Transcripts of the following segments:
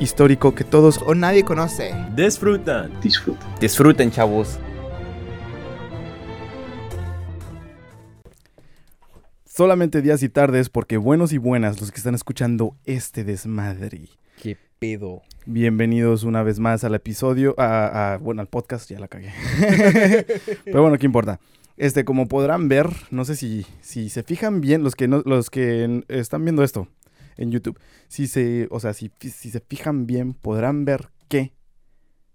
Histórico que todos O nadie conoce. disfrutan. Disfruta. Disfruten, chavos. solamente días y tardes porque buenos y buenas los que están escuchando este desmadre. ¿Qué pedo? Bienvenidos una vez más al episodio, a, a- bueno, al podcast, ya la cagué. Pero bueno, ¿qué importa? Este, como podrán ver, no sé si, si se fijan bien, los que, no, los que están viendo esto en YouTube, si se, o sea, si, si se fijan bien, podrán ver que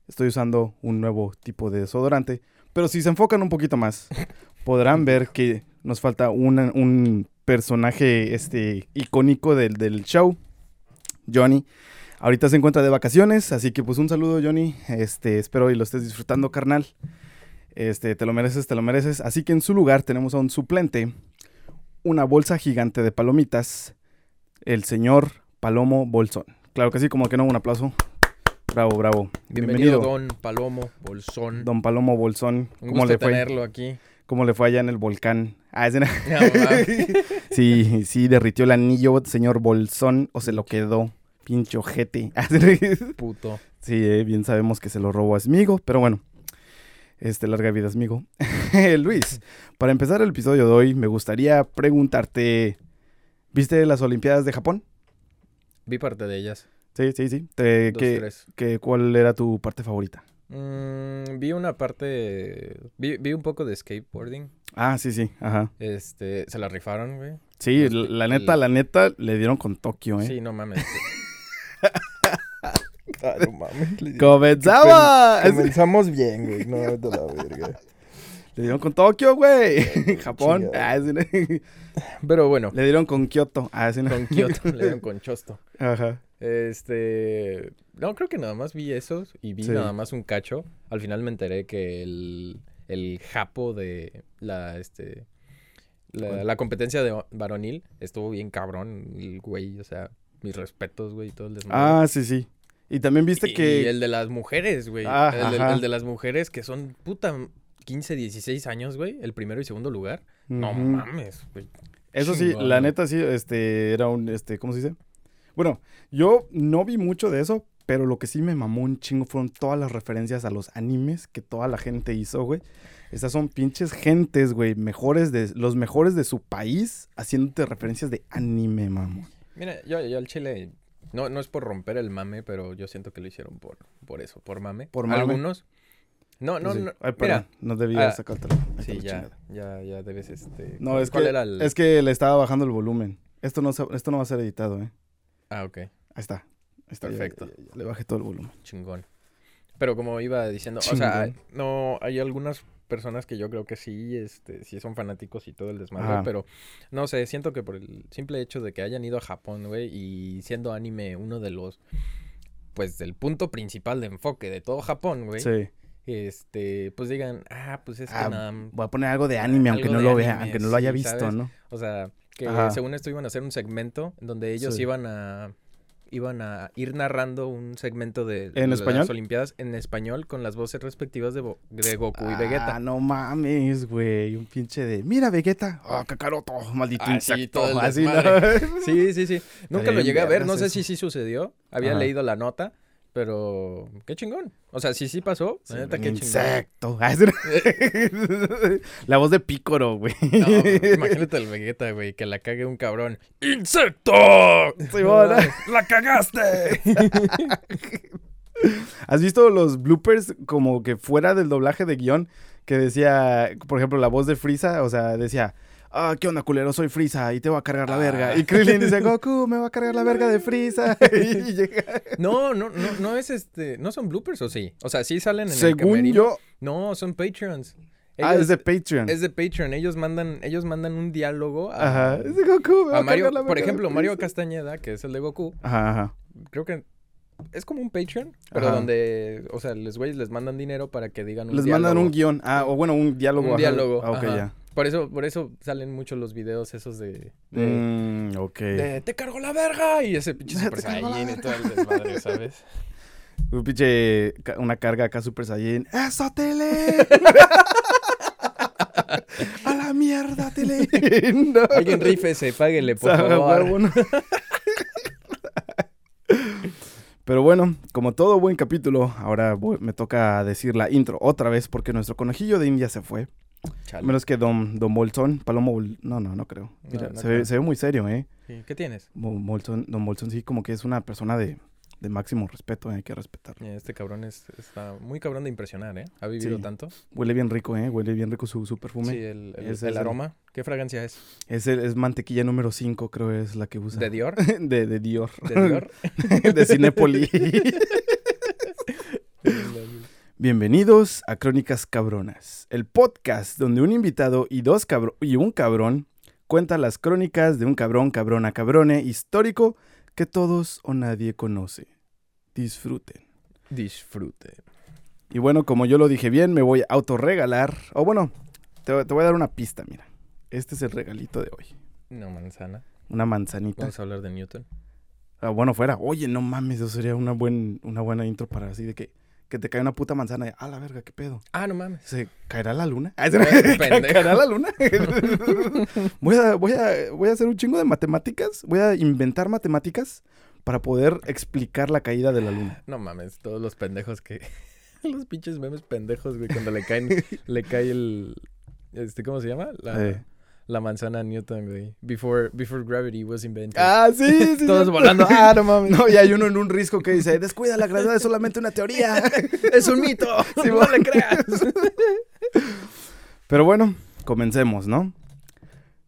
estoy usando un nuevo tipo de desodorante, pero si se enfocan un poquito más, podrán ver que nos falta un personaje este, icónico del, del show, Johnny. Ahorita se encuentra de vacaciones, así que pues un saludo Johnny, este, espero y lo estés disfrutando carnal. Este, te lo mereces, te lo mereces. Así que en su lugar tenemos a un suplente, una bolsa gigante de palomitas, el señor Palomo Bolsón. Claro que sí, como que no, un aplauso. Bravo, bravo. Bienvenido, Don Palomo Bolsón. Don Palomo Bolsón. Un ¿Cómo gusto le fue? tenerlo aquí. ¿Cómo le fue allá en el volcán? Ah. No, mames. Sí, sí, derritió el anillo, señor Bolsón, o se lo quedó. Pincho ojete. Puto. Sí, eh, bien sabemos que se lo robó a Smigo, pero bueno. Este, larga vida, Smigo. Luis, para empezar el episodio de hoy, me gustaría preguntarte. ¿Viste las Olimpiadas de Japón? Vi parte de ellas. Sí, sí, sí. Te- Dos, ¿qué- tres. qué- ¿Cuál era tu parte favorita? Mm, vi una parte. Vi, vi un poco de skateboarding. Ah, sí, sí, ajá. Este. Se la rifaron, güey. Sí, Los- la neta, la neta, le dieron con Tokio, ¿eh? Sí, no mames. Ah, no mames. ¡Comenzaba! Comenzamos bien, güey. No, de la verga. Le dieron con Tokio, güey. Japón. Ah, sí, ¿no? Pero bueno, Le dieron con Kioto. Ah, sí, ¿no? con Kioto, le dieron con Chosto. Ajá. Este. No, creo que nada más vi esos y vi Sí. nada más un cacho. Al final me enteré que el, el japo de la, este, la, competencia de varonil estuvo bien cabrón, el güey, o sea, mis respetos, güey, y todo el desmadre. Ah, sí, sí. Y también viste y, que... y el de las mujeres, güey. Ah, el, el de las mujeres que son, puta, 15, 16 años, güey, el primero y segundo lugar. No mames, güey. Eso sí, chingón, la neta sí, este, era un, este, ¿cómo se dice? Bueno, yo no vi mucho de eso, pero lo que sí me mamó un chingo fueron todas las referencias a los animes que toda la gente hizo, güey. Estas son pinches gentes, güey, mejores de, los mejores de su país, haciéndote referencias de anime, mamón. Mira, yo, yo al chile, no, no es por romper el mame, pero yo siento que lo hicieron por, por eso, por mame. ¿Por mame? Algunos. No, no, Sí. no. Ay, mira, no debía ah, sacártelo. Sí, ya, chingada. ya, ya debes, este... No, ¿cuál- es ¿Cuál que, el...? es que le estaba bajando el volumen. Esto no, esto no va a ser editado, ¿eh? Ah, ok, Ahí está. Ahí está, ya- Perfecto. ya- ya le bajé todo el volumen. chingón. Pero como iba diciendo, o sea, no, hay algunas personas que yo creo que sí, este, sí son fanáticos y todo el desmadre, Ajá. pero no sé, siento que por el simple hecho de que hayan ido a Japón, güey, y siendo anime uno de los, pues, del punto principal de enfoque de todo Japón, güey, Sí. Este, pues digan, ah, pues es que Ah, nada, Voy a poner algo de anime, aunque no lo vea, anime, aunque no lo haya sí, visto, ¿sabes? ¿no? o sea, que Ajá. según esto iban a hacer un segmento donde ellos Sí. iban a iban a ir narrando un segmento de, de ¿En las? Olimpiadas en español con las voces respectivas de, Bo- de Goku y Vegeta. Ah, no mames, güey. Un pinche de. Mira, Vegeta. Ah, cacaroto. Maldito Ah, sí, insecto. el Así, ¿no? Sí, sí, sí. Nunca lo llegué a ver, no sé eso. si sí sucedió. Había Ajá. leído la nota, pero qué chingón. O sea, sí sí pasó. Sí, neta qué insecto. La voz de Pícoro, güey. No, imagínate el Vegeta, güey, que la cague un cabrón. ¡Insecto! Sí, bueno. ¡La cagaste! ¿Has visto los bloopers como que fuera del doblaje de guion? Que decía, por ejemplo, la voz de Frieza, o sea, decía, ah, ¿qué onda, culero? Soy Frieza y te voy a cargar la verga. Ah. Y Krillin dice, Goku, me va a cargar la verga de Frieza. y llega. No, no, no, no es este. ¿No son bloopers o sí? O sea, sí salen en el Según camerino. yo, No, son Patreons. ah, es de Patreon. es de Patreon. Ellos mandan, ellos mandan un diálogo a, Ajá, es de Goku, me va a Mario. la Por ejemplo, Mario. Castañeda, que es el de Goku. Ajá, ajá. Creo que Es como un Patreon, pero Ajá. donde, o sea, los güeyes les mandan dinero para que digan un Les mandan un guion. Ah, o bueno, un diálogo. Un ajá. diálogo. Ah, ok, ya. Por eso, por eso salen mucho los videos esos de... de, Mm, ok. de, te cargo la verga y ese pinche Super Saiyan y todo el desmadre, ¿sabes? Un pinche. Una carga acá Super Saiyan. ¡Eso, tele! ¡A la mierda, tele! No. Alguien rífese, páguele, por favor. Pero bueno, como todo buen capítulo, ahora voy- me toca decir la intro otra vez porque nuestro conejillo de India se fue. Chale. menos que Don, Don Bolsón, Palomo Bol- No, no, no creo. No, Mira, no se, ve, creo. se ve muy serio, ¿eh? Sí, ¿Qué tienes? Bolsón- Don Bolsón sí como que es una persona de, de máximo respeto, ¿eh? hay que respetarlo. Este cabrón es, está muy cabrón de impresionar, ¿eh? Ha vivido Sí. tanto. Huele bien rico, ¿eh? Huele bien rico su, su perfume. Sí, el, el- Es el ese. aroma. ¿Qué fragancia es? Es, el- es mantequilla número 5, creo es la que usa. ¿De Dior? de, de Dior. ¿De Dior? de Cinepoli. Bienvenidos a Crónicas Cabronas, el podcast donde un invitado y, dos cabro- y un cabrón cuentan las crónicas de un cabrón, cabrona, cabrone histórico que todos o nadie conoce. Disfruten. Disfrute. Y bueno, como yo lo dije bien, me voy a autorregalar. O bueno, te, te voy a dar una pista, mira. Este es el regalito de hoy. No, manzana. Una manzanita. Vamos a hablar de Newton. Ah, bueno, fuera. Oye, no mames, eso sería una, buen, una buena intro para así de que, que te cae una puta manzana. y, A la verga, qué pedo. Ah, no mames. ¿Se caerá la luna? Ah. ¿Caerá la luna? voy, a, voy, a, voy a hacer un chingo de matemáticas. Voy a inventar matemáticas para poder explicar la caída de la luna. No mames, todos los pendejos que... los pinches memes pendejos, güey, cuando le caen... le cae el... Este, ¿cómo se llama? La, Eh. La manzana Newton, güey. Before, before gravity was invented. Ah, sí, sí. Todos volando. Ah, no mames. No, y hay uno en un risco que dice, descuida, la gravedad es solamente una teoría. es un mito. Sí, no le creas. Pero bueno, comencemos, ¿no?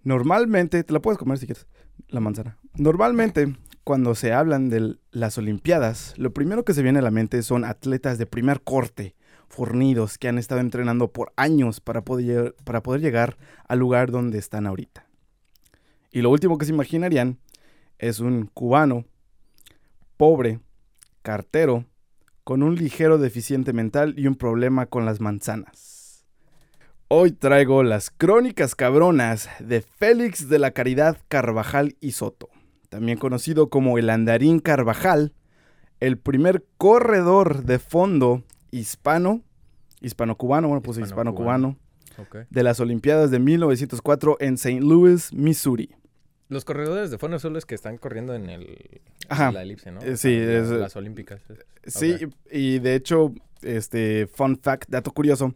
Normalmente, te la puedes comer si quieres, la manzana. Normalmente, cuando se hablan de las Olimpiadas, lo primero que se viene a la mente son atletas de primer corte, fornidos, que han estado entrenando por años para poder, para poder llegar al lugar donde están ahorita. Y lo último que se imaginarían es un cubano, pobre, cartero, con un ligero deficiente mental y un problema con las manzanas. Hoy traigo las crónicas cabronas de Félix de la Caridad Carvajal y Soto, también conocido como el Andarín Carvajal, el primer corredor de fondo hispano, hispano-cubano, bueno, pues Hispano-cubano. de las Olimpiadas de 1904 en St. Louis, Missouri. Los corredores de fondo son los que están corriendo en el... Ajá. La elipse, ¿no? Eh, sí, es- Las olímpicas. Sí, y de hecho, este, fun fact, dato curioso,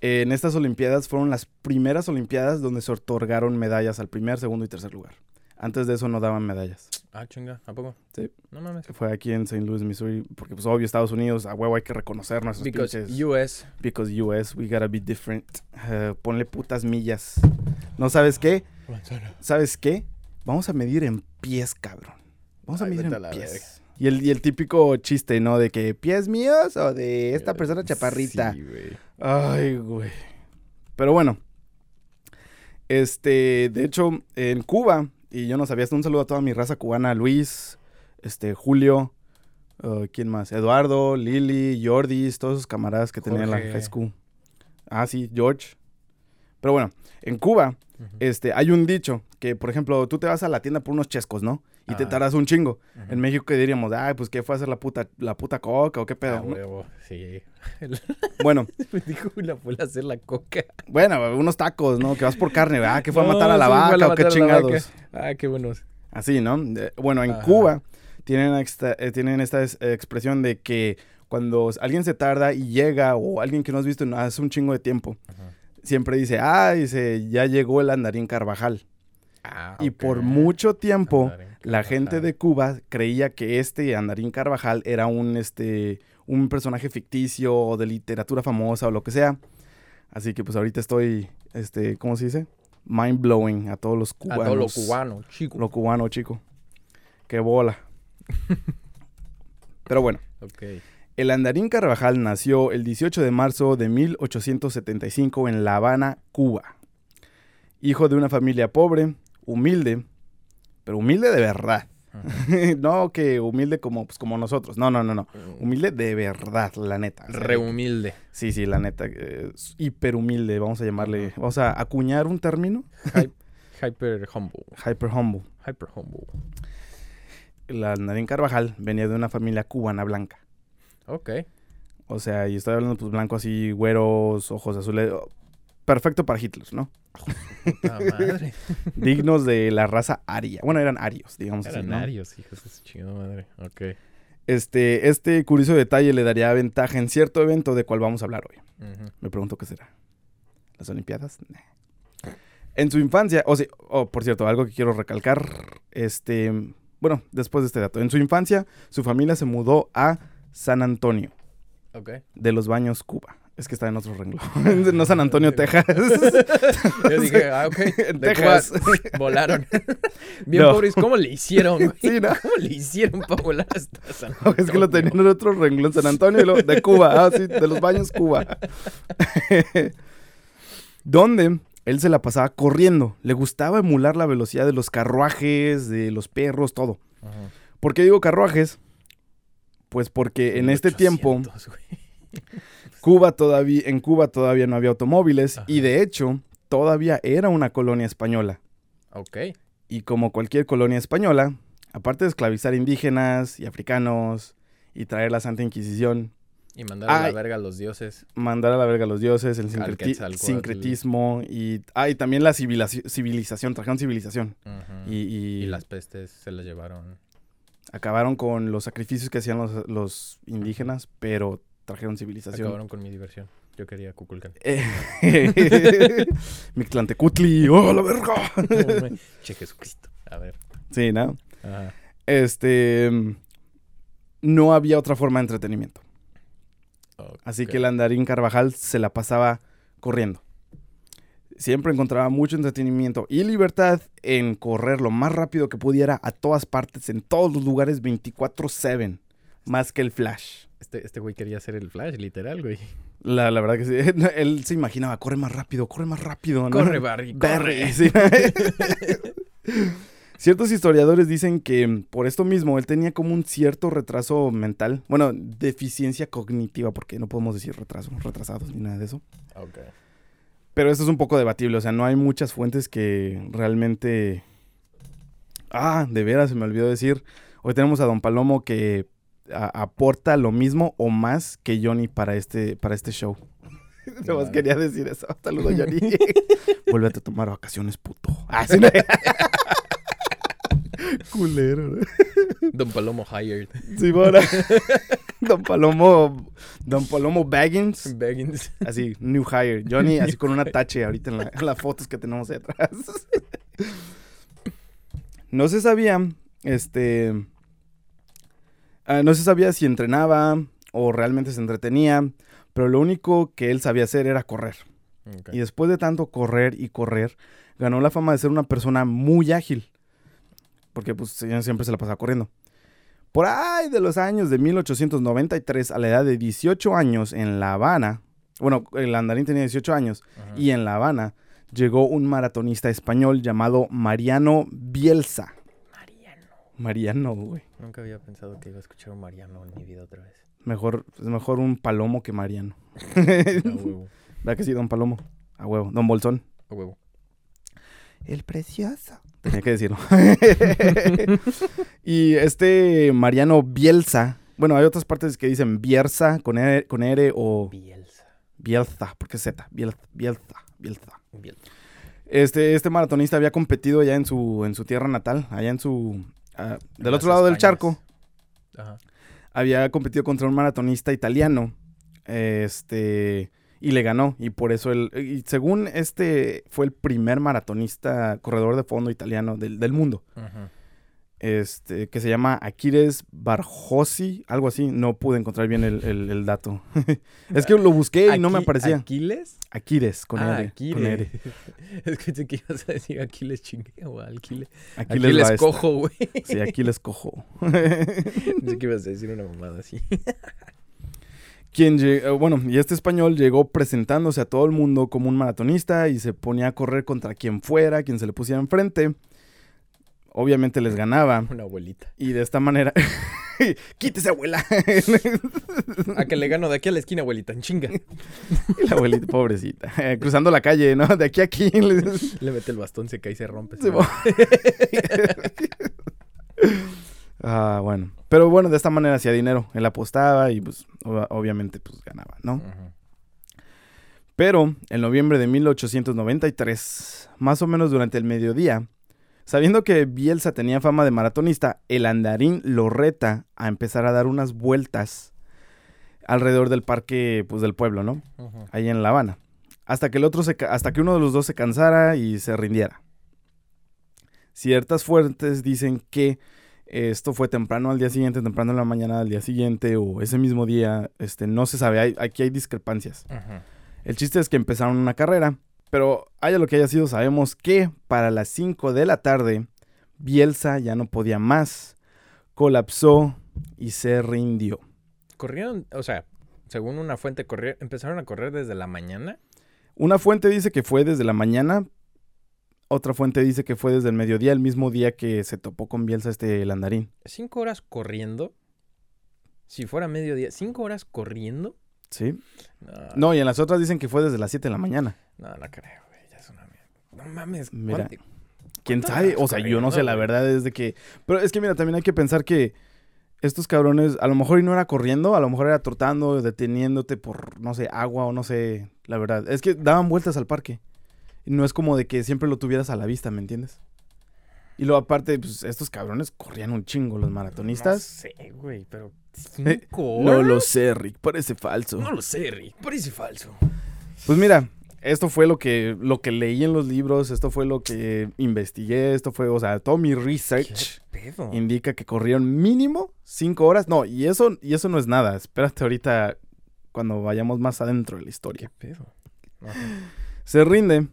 en estas Olimpiadas fueron las primeras Olimpiadas donde se otorgaron medallas al primer, segundo y tercer lugar. Antes de eso no daban medallas. Ah, chinga. ¿A poco? Sí. No mames. Fue aquí en St. Louis, Missouri, porque pues obvio Estados Unidos, a huevo hay que reconocer nuestros Because pinches... US... Because US, we gotta be different. Eh, ponle putas millas. ¿No sabes qué? ¿Sabes qué? Vamos a medir en pies, cabrón. Vamos a medir a en pies. Y el, y el típico chiste, ¿no? De que pies míos o de esta persona chaparrita. Sí, güey. Ay, güey. Pero bueno. Este, de hecho, en Cuba, y yo no sabía un saludo a toda mi raza cubana, Luis, este, Julio, uh, ¿quién más? Eduardo, Lili, Jordis, todos esos camaradas que tenía en la high school. Ah, sí, George. Pero bueno, en Cuba, este, hay un dicho que, por ejemplo, tú te vas a la tienda por unos chescos, ¿no? Y te Ah. tardas un chingo. En México, ¿qué diríamos? Ay, pues, ¿qué fue a hacer la puta, la puta coca o qué pedo? Ah, huevo, sí. Bueno, Me dijo la fue a hacer la coca. bueno, unos tacos, ¿no? Que vas por carne, ¿verdad? Que fue a matar a la a vaca o qué chingados. Ah, qué buenos. Así, ¿no? Bueno, en Ajá. Cuba tienen esta, eh, tienen esta es- eh, expresión de que cuando alguien se tarda y llega o alguien que no has visto hace un chingo de tiempo, Ajá. Siempre dice, ah, dice, ya llegó el andarín Carvajal. Ah, Y por mucho tiempo, Andarín la gente de Cuba creía que este andarín Carvajal era un, este, un personaje ficticio o de literatura famosa o lo que sea. Así que pues ahorita estoy, este, ¿cómo se dice? Mind blowing a todos los A cubanos. todo lo cubano, chico. Lo cubano, chico. Qué bola. Pero bueno, Ok. El andarín Carvajal nació el 18 de marzo de 1875 en La Habana, Cuba. Hijo de una familia pobre, humilde, pero humilde de verdad. no que humilde como, pues, como nosotros. No, no, no, no. Humilde de verdad, la neta. O sea, Re humilde. Sí, sí, la neta. eh, hiper humilde, vamos a llamarle. Vamos a acuñar un término. Hy- hyper humble. Hyper humble. Hyper humble. La Narín Carvajal venía de una familia cubana blanca. Ok. O sea, y estoy hablando pues blanco así, güeros, ojos azules. oh, Perfecto para Hitler, ¿no? Puta madre. Dignos de la raza aria. Bueno, eran arios, digamos así, Eran ¿no? arios, hijos de su chingada madre. Ok. Este, este curioso detalle le daría ventaja en cierto evento de cual vamos a hablar hoy. Me pregunto qué será. ¿Las Olimpiadas? Nah. En su infancia, o sea, oh, por cierto, algo que quiero recalcar, este, bueno, después de este dato, en su infancia, su familia se mudó a San Antonio Ok. de los Baños, Cuba. Es que está en otro renglón. no San Antonio, Texas. Yo dije, ah, ok. En de Texas. Cuba volaron. Bien No. pobres, ¿cómo le hicieron, güey? Sí, ¿no? ¿Cómo le hicieron para volar hasta San es que lo Antonio? tenían en otro renglón, San Antonio, y de Cuba, ah, sí, de los Baños, Cuba. Donde él se la pasaba corriendo. Le gustaba emular la velocidad de los carruajes, de los perros, todo. Ajá. ¿Por qué digo carruajes? Pues porque en este tiempo 1800, güey. Cuba todavía, en Cuba todavía no había automóviles Ajá. y de hecho todavía era una colonia española. Ok. Y como cualquier colonia española, aparte de esclavizar indígenas y africanos y traer la Santa Inquisición, Y mandar a Ay. la verga a los dioses. mandar a la verga a los dioses, el sincreti- sincretismo y, ah, y también la civilizaci- civilización, trajeron civilización. Ujú. Y, y Y las pestes se las llevaron. Acabaron con los sacrificios que hacían los, los indígenas, pero trajeron civilización. Acabaron con mi diversión. Yo quería Kukulkan. Eh, Mictlantecutli, ¡oh, la verga! che, Jesucristo. A ver. sí, ¿no? Ajá. Este. No había otra forma de entretenimiento. Así que el andarín Carvajal se la pasaba corriendo. Siempre encontraba mucho entretenimiento y libertad en correr lo más rápido que pudiera a todas partes, en todos los lugares 24/7. Más que el Flash. Este, este güey quería hacer el flash, literal, güey. La, la verdad que sí. Él se imaginaba, corre más rápido, corre más rápido. ¿no? Corre, Barry, Barry, corre. sí. Ciertos historiadores dicen que por esto mismo él tenía como un cierto retraso mental, bueno, deficiencia cognitiva, porque no podemos decir retraso, retrasados ni nada de eso. Ok. Pero esto es un poco debatible, o sea, no hay muchas fuentes que realmente... Ah, de veras, se me olvidó decir. Hoy tenemos a Don Palomo que aporta lo mismo o más que Johnny para este, para este show. Nada más quería decir eso. Saludos, Johnny. Vuélvete a tomar vacaciones, puto. Ah, sí, no. Culero. ¿no? Don Palomo hired. Sí, bueno. Don Palomo. Don Palomo Baggins. Baggins. Así, new hire. Johnny, así con una tache ahorita en, la- en las fotos que tenemos ahí atrás. No se sabía, este... ah, no se sabía si entrenaba o realmente se entretenía, pero lo único que él sabía hacer era correr. Y después de tanto correr y correr, ganó la fama de ser una persona muy ágil. Porque pues señor siempre se la pasaba corriendo. Por ahí de los años de 1893, a la edad de 18 años en La Habana, bueno, el andarín tenía 18 años, Ajá. y en La Habana llegó un maratonista español llamado Mariano Bielsa. Mariano. Mariano, güey. Nunca había pensado que iba a escuchar un Mariano en mi vida otra vez. Mejor, es mejor un palomo que Mariano. A huevo. ¿Verdad que sí, don Palomo? A huevo. Don Bolsón. A huevo. El precioso. Tenía que decirlo. y este Mariano Bielsa. Bueno, hay otras partes que dicen Bierza con R, con R o Bielsa. Bielsa, porque es Z. Bielsa, Bielsa, Bielsa. Bielsa. Este, este maratonista había competido ya en su, en su tierra natal, allá en su... ah, del otro lado del charco. Ajá. Había competido contra un maratonista italiano. Este... Y le ganó. Y por eso él... Y según este, fue el primer maratonista corredor de fondo italiano del, del mundo. Ajá. Este, que se llama Aquiles Barjosi, algo así. No pude encontrar bien el, el- el dato. es que lo busqué y no me aparecía. ¿Aquiles? Aquiles, con ah, R. Aquiles. Escuché que ibas a decir Aquiles chingue o Aquiles. Aquiles, cojo, güey. Sí, Aquiles cojo. Pensé que ibas a decir una mamada así. Quien eh, bueno, y este español llegó presentándose a todo el mundo como un maratonista y se ponía a correr contra quien fuera, quien se le pusiera enfrente. obviamente les ganaba. Una abuelita. Y de esta manera... ¡Quítese, abuela! A que le gano de aquí a la esquina, abuelita, en chinga. Y la abuelita, pobrecita. eh, cruzando la calle, ¿no? De aquí a aquí. Le mete el bastón, se cae y se rompe. Se ah, bueno. Pero bueno, de esta manera hacía dinero. Él apostaba y pues ob- obviamente pues ganaba, ¿no? Pero en noviembre de 1893, más o menos durante el mediodía, sabiendo que Bielsa tenía fama de maratonista, el andarín lo reta a empezar a dar unas vueltas alrededor del parque pues, del pueblo, ¿no? Ujú. Ahí en La Habana. Hasta que el otro se hasta que uno de los dos se cansara y se rindiera. Ciertas fuentes dicen que esto fue temprano al día siguiente, temprano en la mañana del día siguiente o ese mismo día, este no se sabe, hay- aquí hay discrepancias. El chiste es que empezaron una carrera, pero haya lo que haya sido, sabemos que para las 5 de la tarde, Bielsa ya no podía más, colapsó y se rindió. Corrieron, o sea, según una fuente, corrier- empezaron a correr desde la mañana. Una fuente dice que fue desde la mañana, otra fuente dice que fue desde el mediodía, el mismo día que se topó con Bielsa este Landarín. Cinco horas corriendo. Si fuera mediodía, cinco horas corriendo. ¿Sí? No, No, y en las otras dicen que fue desde las 7 de la mañana. no, no creo, güey. Ya es una mierda. No mames. Mira, ¿cuánto- ¿Quién ¿Cuántas sabe? O sea, yo no sé, la verdad es de que... Pero es que mira, también hay que pensar que estos cabrones, a lo mejor y no era corriendo, a lo mejor era trotando, deteniéndote por, no sé, agua o no sé, la verdad. Es que daban vueltas al parque. No es como de que siempre lo tuvieras a la vista, ¿me entiendes? Y luego aparte, pues estos cabrones corrían un chingo, los No maratonistas. sé, güey, pero Eh, cinco No horas. lo sé, Rick, parece falso. No lo sé, Rick. Parece falso. Pues mira, esto fue lo que, lo que leí en los libros, esto fue lo que investigué, esto fue, o sea, todo mi research ¿Qué pedo? indica que corrieron mínimo cinco horas. No, y eso, y eso no es nada. Espérate ahorita cuando vayamos más adentro de la ¿Qué historia. pedo? Ajá. Se rinde.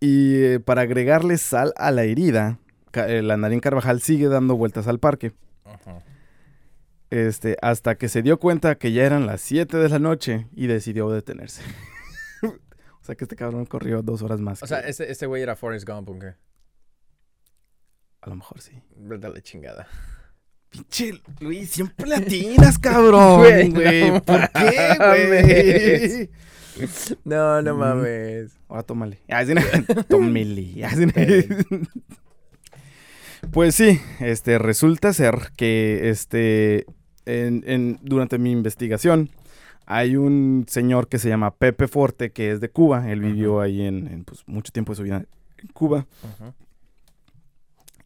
Y eh, para agregarle sal a la herida, Ca- el andarín Carvajal sigue dando vueltas al parque. Ajá. Este, hasta que se dio cuenta que ya eran las 7 de la noche y decidió detenerse. o sea que este cabrón corrió dos horas más. O sea, ese, ese güey era Forrest Gump, ¿o qué? a lo mejor sí. Dale chingada. Pinche Luis, siempre latinas, cabrón. Güey, Güey, no ¿por qué, güey? No, no Mm. mames. Ahora tómale. Sí, no. Pues sí, este, resulta ser que este, en, en- durante mi investigación hay un señor que se llama Pepe Forte, que es de Cuba. Él vivió ahí en, en, pues, mucho tiempo de su vida en Cuba. Ajá.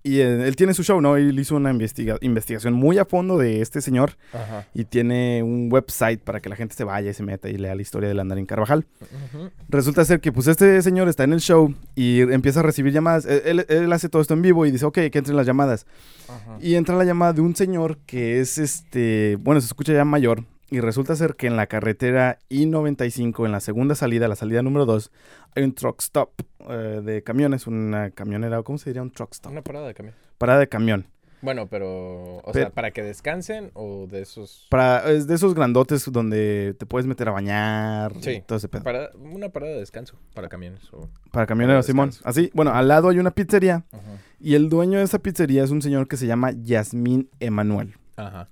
Y eh, él tiene su show, ¿no? Él hizo una investiga- investigación muy a fondo de este señor Ajá. y tiene un website para que la gente se vaya y se meta y lea la historia del Andarín Carvajal. Resulta ser que pues este señor está en el show y empieza a recibir llamadas. Él, él- él hace todo esto en vivo y dice, ok, que entren las llamadas. Ajá. Y entra la llamada de un señor que es este, bueno, se escucha ya mayor. Y resulta ser que en la carretera I-95, en la segunda salida, la salida número 2, hay un truck stop eh, de camiones, una camionera, ¿cómo se diría? Un truck stop. Una parada de camión. Parada de camión. Bueno, pero, o Pero- sea, para que descansen o de esos... Para, es de esos grandotes donde te puedes meter a bañar. Sí. todo ese pedo. Para, una parada de descanso para camiones. o- Para camioneros, Simón. Así, bueno, al lado hay una pizzería. Ajá. Y el dueño de esa pizzería es un señor que se llama Yasmín Emanuel. Ajá.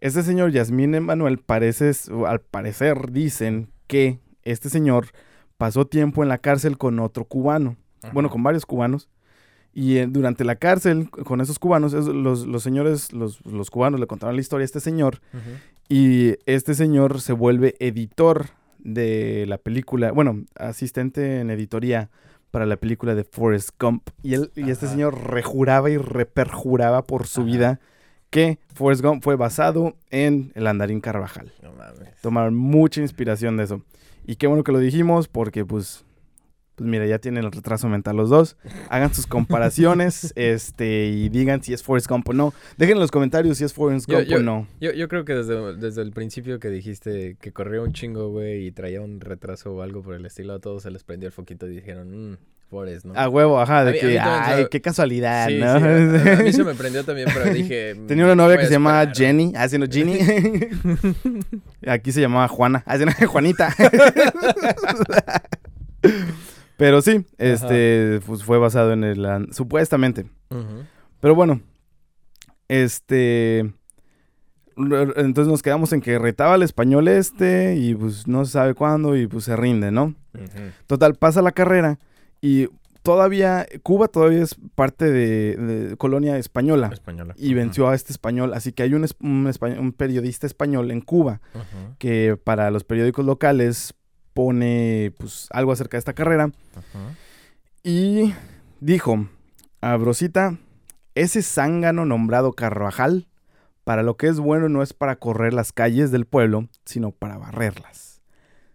Este señor Yasmín Emanuel parece, al parecer dicen que este señor pasó tiempo en la cárcel con otro cubano. Ajá. Bueno, con varios cubanos. Y eh, durante la cárcel, con esos cubanos, es- los, los señores, los, los cubanos le contaron la historia a este señor. Y este señor se vuelve editor de la película, bueno, asistente en editoría para la película de Forrest Gump. Y, él, y este señor rejuraba y reperjuraba por su Ajá. vida que Forrest Gump fue basado en el andarín Carvajal. No mames. Tomaron mucha inspiración de eso. Y qué bueno que lo dijimos porque pues... Pues mira, ya tienen el retraso mental los dos. Hagan sus comparaciones este, y digan si es Forrest Gump o no. Dejen en los comentarios si es Forrest Yo- Gump yo- o no. Yo, yo creo que desde, desde el principio que dijiste que corría un chingo, güey, y traía un retraso o algo por el estilo, a todos se les prendió el foquito y dijeron, mmm, ¿no? A huevo, ajá, de A mí que, ay, qué casualidad, Sí, ¿no? sí, a, a mí se me prendió también, pero dije... "Mm, Tenía una novia voy que se llamaba esperar". Jenny, haciendo Ginny. Aquí se llamaba Juana, haciendo Juanita. Pero sí, este, pues fue basado en el... Supuestamente. Pero bueno, este... Entonces nos quedamos en que retaba al español este y pues no se sabe cuándo y pues se rinde, ¿no? Total, pasa la carrera y todavía, Cuba todavía es parte de, de colonia española Española. y venció a este español. Así que hay un, un periodista español en Cuba que para los periódicos locales pone pues algo acerca de esta carrera y dijo, a Brosita, ese zángano nombrado Carvajal, para lo que es bueno no es para correr las calles del pueblo, sino para barrerlas.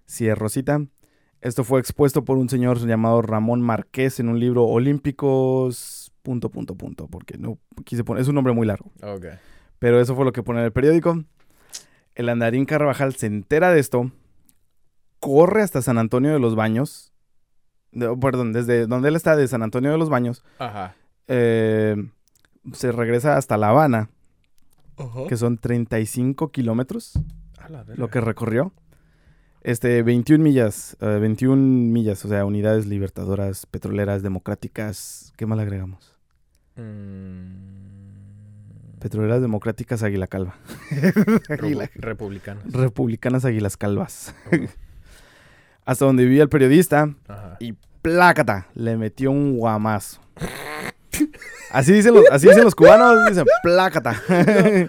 Si es Rosita, esto fue expuesto por un señor llamado Ramón Marqués en un libro Olímpicos... punto, punto, punto, porque no quise poner, es un nombre muy largo. Ok. Pero eso fue lo que pone en el periódico. El andarín Carvajal se entera de esto, corre hasta San Antonio de los Baños, de- perdón, desde donde él está, de San Antonio de los Baños, Ajá. eh, se regresa hasta La Habana, Ajá. que son 35 kilómetros, lo que recorrió. Este, 21 millas, eh, 21 millas, o sea, unidades libertadoras, petroleras, democráticas. ¿Qué más le agregamos? Mm. Petroleras democráticas Águila Calva. Águila- Repu- Republicanos. Republicanas Águilas Calvas. Hasta donde vivía el periodista, Ajá. y plácata, le metió un guamazo. Así dicen los, así dicen los cubanos, dicen plácata.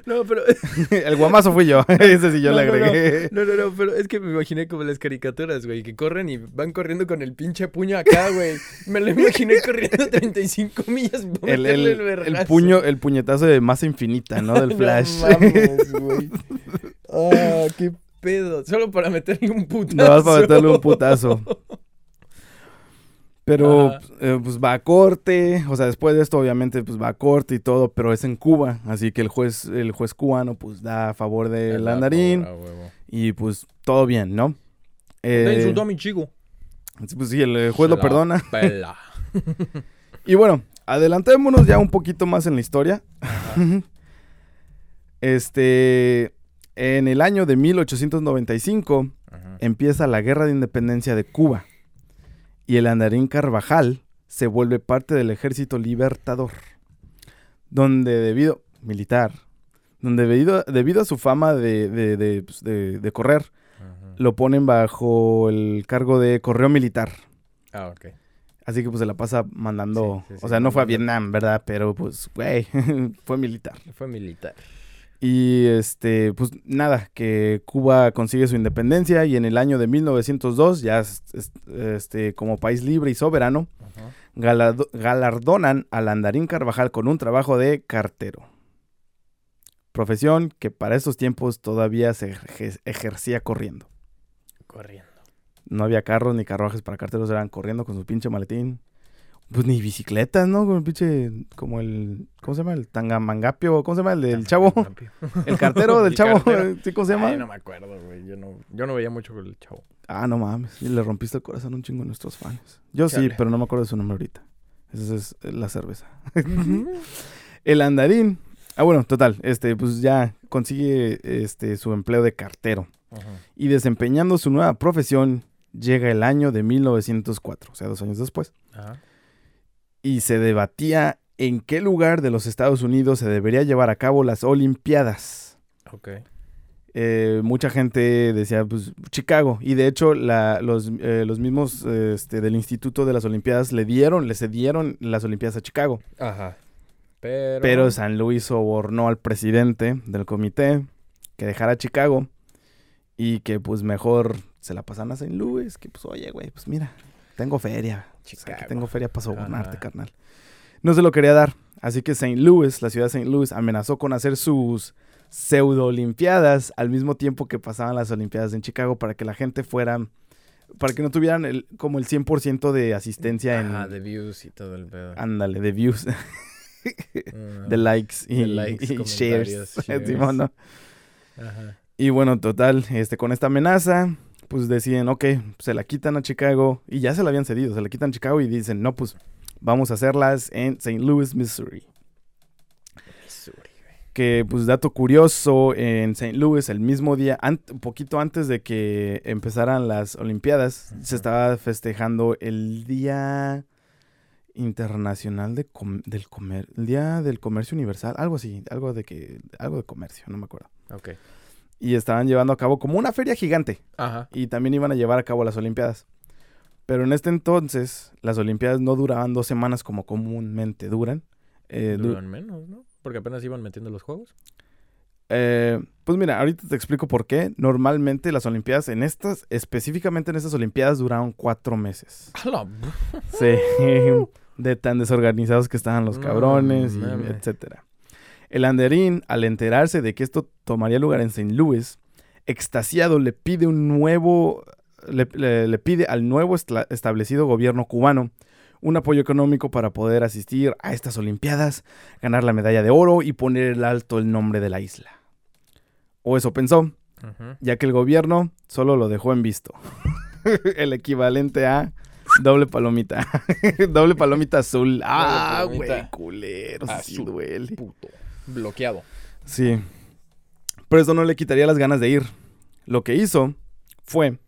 No, pero. el guamazo fui yo. Ese sí yo No, le no, no. agregué. No, no, no, pero es que me imaginé como las caricaturas, güey, que corren y van corriendo con el pinche puño acá, güey. Me lo imaginé corriendo 35 millas para El, el- el, el puño, el puñetazo de masa infinita, ¿no? Del No flash. mames, güey. Ah, qué pedo. Solo para meterle un putazo. No para meterle un putazo. Pero Ajá. eh, pues va a corte, o sea, después de esto obviamente pues va a corte y todo, pero es en Cuba, así que el juez el juez cubano pues da a favor del El andarín y pues todo bien, ¿no? Eh, insultó a mi chico. pues sí, el, el juez lo Se perdona. Pela. Y bueno, adelantémonos ya un poquito más en la historia. este, en el año de 1895 Ajá. empieza la Guerra de Independencia de Cuba y el andarín Carvajal se vuelve parte del Ejército Libertador, donde debido militar, donde debido, debido a su fama de, de- de, pues, de- de correr, Ajá. lo ponen bajo el cargo de correo militar. Ah, ok. Así que pues se la pasa mandando, Sí, sí, sí, o sea, no fue a. Vietnam, ¿verdad? Pero pues, güey, fue militar. Fue militar. Y este, pues nada, que Cuba consigue su independencia y en el año de 1902, ya es- es- este, como país libre y soberano, galardonan al andarín Carvajal con un trabajo de cartero. Profesión que para esos tiempos todavía se eje- ejercía corriendo. Corriendo. No había carros ni carruajes para carteros, eran corriendo con su pinche maletín. Pues ni bicicletas, ¿no? Con el pinche, como el, ¿cómo se llama? El tangamangapio, ¿cómo se llama? El del chavo. El cartero del El chavo, cartero. ¿sí, ¿cómo se llama? Ay, no me acuerdo, güey. Yo no, yo no veía mucho con el chavo. Ah, no mames. Y le rompiste el corazón a un chingo de nuestros fans. Yo sí, pero no me acuerdo de su nombre ahorita. Esa es la cerveza. el andarín. Ah, bueno, total. Este, pues ya consigue este, su empleo de cartero. Ajá. Y desempeñando su nueva profesión, llega el año de 1904, o sea, dos años después. Ajá. Y se debatía en qué lugar de los Estados Unidos se debería llevar a cabo las Olimpiadas. Ok. eh, mucha gente decía, pues, Chicago. Y de hecho, la- los, eh, los mismos este, del Instituto de las Olimpiadas le dieron, le cedieron las Olimpiadas a Chicago. Ajá. Pero. Pero San Luis sobornó al presidente del comité que dejara Chicago y que pues mejor se la pasan a St. Louis. Que pues, oye, güey, pues mira, tengo feria. O sea, que Chicago. tengo feria para sobornarte, carnal. No se lo quería dar. Así que St. Louis, la ciudad de St. Louis, amenazó con hacer sus pseudo olimpiadas al mismo tiempo que pasaban las olimpiadas en Chicago para que la gente fuera, para que no tuvieran el, como el 100% de asistencia en... Ajá, de views y todo el pedo. Ándale, de views, Ah, de likes y, De likes, y shares. shares. Ajá. Y bueno, total, este, con esta amenaza, pues deciden, ok, se la quitan a Chicago y ya se la habían cedido, se la quitan a Chicago y dicen, no, pues vamos a hacerlas en St. Louis, Missouri. Que, pues, dato curioso, en St. Louis, el mismo día, un poquito antes de que empezaran las Olimpiadas, se estaba festejando el Día Internacional de Com- del Comer, el Día del Comercio Universal, algo así, algo de que, algo de comercio, no me acuerdo. Ok. Y estaban llevando a cabo como una feria gigante Ajá. y también iban a llevar a cabo las Olimpiadas. Pero en este entonces, las Olimpiadas no duraban dos semanas como comúnmente duran. Eh, du- Duran menos, ¿no? Porque apenas iban metiendo los juegos. eh, pues mira, ahorita te explico por qué. Normalmente las Olimpiadas, en estas, específicamente en estas Olimpiadas, duraron cuatro meses. ¡A la Sí, de tan desorganizados que estaban los No cabrones, y etcétera. El Anderín, al enterarse de que esto tomaría lugar en St. Louis, extasiado le pide un nuevo, le, le- le pide al nuevo establecido gobierno cubano un apoyo económico para poder asistir a estas Olimpiadas, ganar la medalla de oro y poner el alto el nombre de la isla. O eso pensó, ya que el gobierno solo lo dejó en visto. el equivalente a doble palomita. doble palomita azul. Ah, güey, culero, sí duele. Puto. Bloqueado. Sí. Pero esto no le quitaría las ganas de ir. Lo que hizo fue,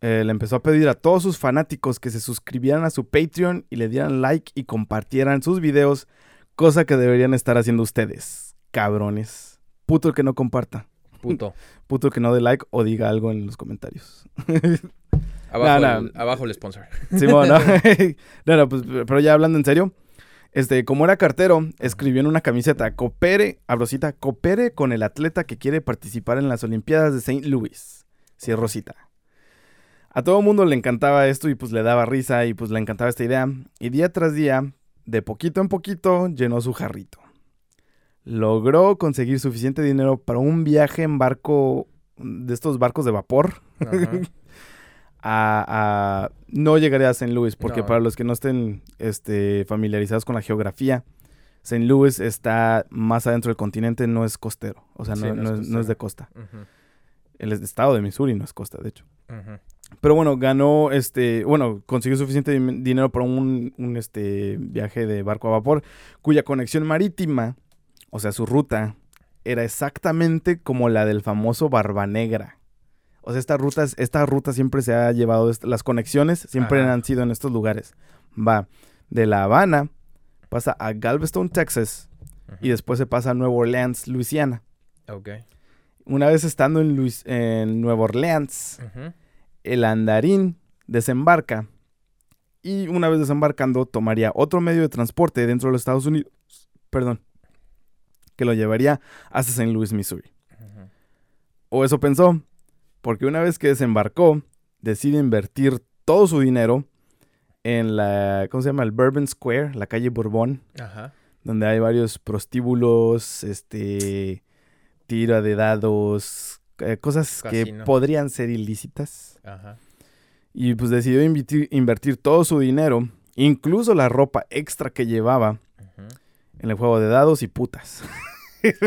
eh, le empezó a pedir a todos sus fanáticos que se suscribieran a su Patreon y le dieran like y compartieran sus videos, cosa que deberían estar haciendo ustedes, cabrones. Puto el que no comparta. Puto. Puto el que no dé like o diga algo en los comentarios. Abajo, El, no. abajo el sponsor. Simón, ¿no? no, no, pues, pero ya hablando en serio, este, como era cartero, escribió en una camiseta, coopere, abrosita, coopere con el atleta que quiere participar en las Olimpiadas de St. Louis. Cierro cita. A todo mundo le encantaba esto y pues le daba risa y pues le encantaba esta idea. Y día tras día, de poquito en poquito, llenó su jarrito. Logró conseguir suficiente dinero para un viaje en barco, de estos barcos de vapor, Ajá. a, a- no llegaré a St. Louis porque No. para los que no estén este, familiarizados con la geografía, St. Louis está más adentro del continente, no es costero, o sea, no, Sí, no es no es, no es de costa. El estado de Missouri no es costa, de hecho. Pero bueno, ganó, este, bueno, consiguió suficiente dinero para un, un, este, viaje de barco a vapor, cuya conexión marítima, o sea, su ruta, era exactamente como la del famoso Barba Negra. O sea, esta ruta, es- esta ruta siempre se ha llevado, las conexiones siempre Ajá. han sido en estos lugares. Va de La Habana, pasa a Galveston, Texas, y después se pasa a Nueva Orleans, Luisiana. Ok. Una vez estando en, Luis- en Nueva Orleans, el andarín desembarca y una vez desembarcando tomaría otro medio de transporte dentro de los Estados Unidos, perdón, que lo llevaría hasta St. Louis, Missouri. O eso pensó, porque una vez que desembarcó, decide invertir todo su dinero en la, ¿cómo se llama? El Bourbon Square, la calle Bourbon, Ajá. donde hay varios prostíbulos, este, tira de dados, eh, cosas que podrían ser ilícitas. Ajá. Y pues decidió invitir- invertir todo su dinero, incluso la ropa extra que llevaba, en el juego de dados y putas.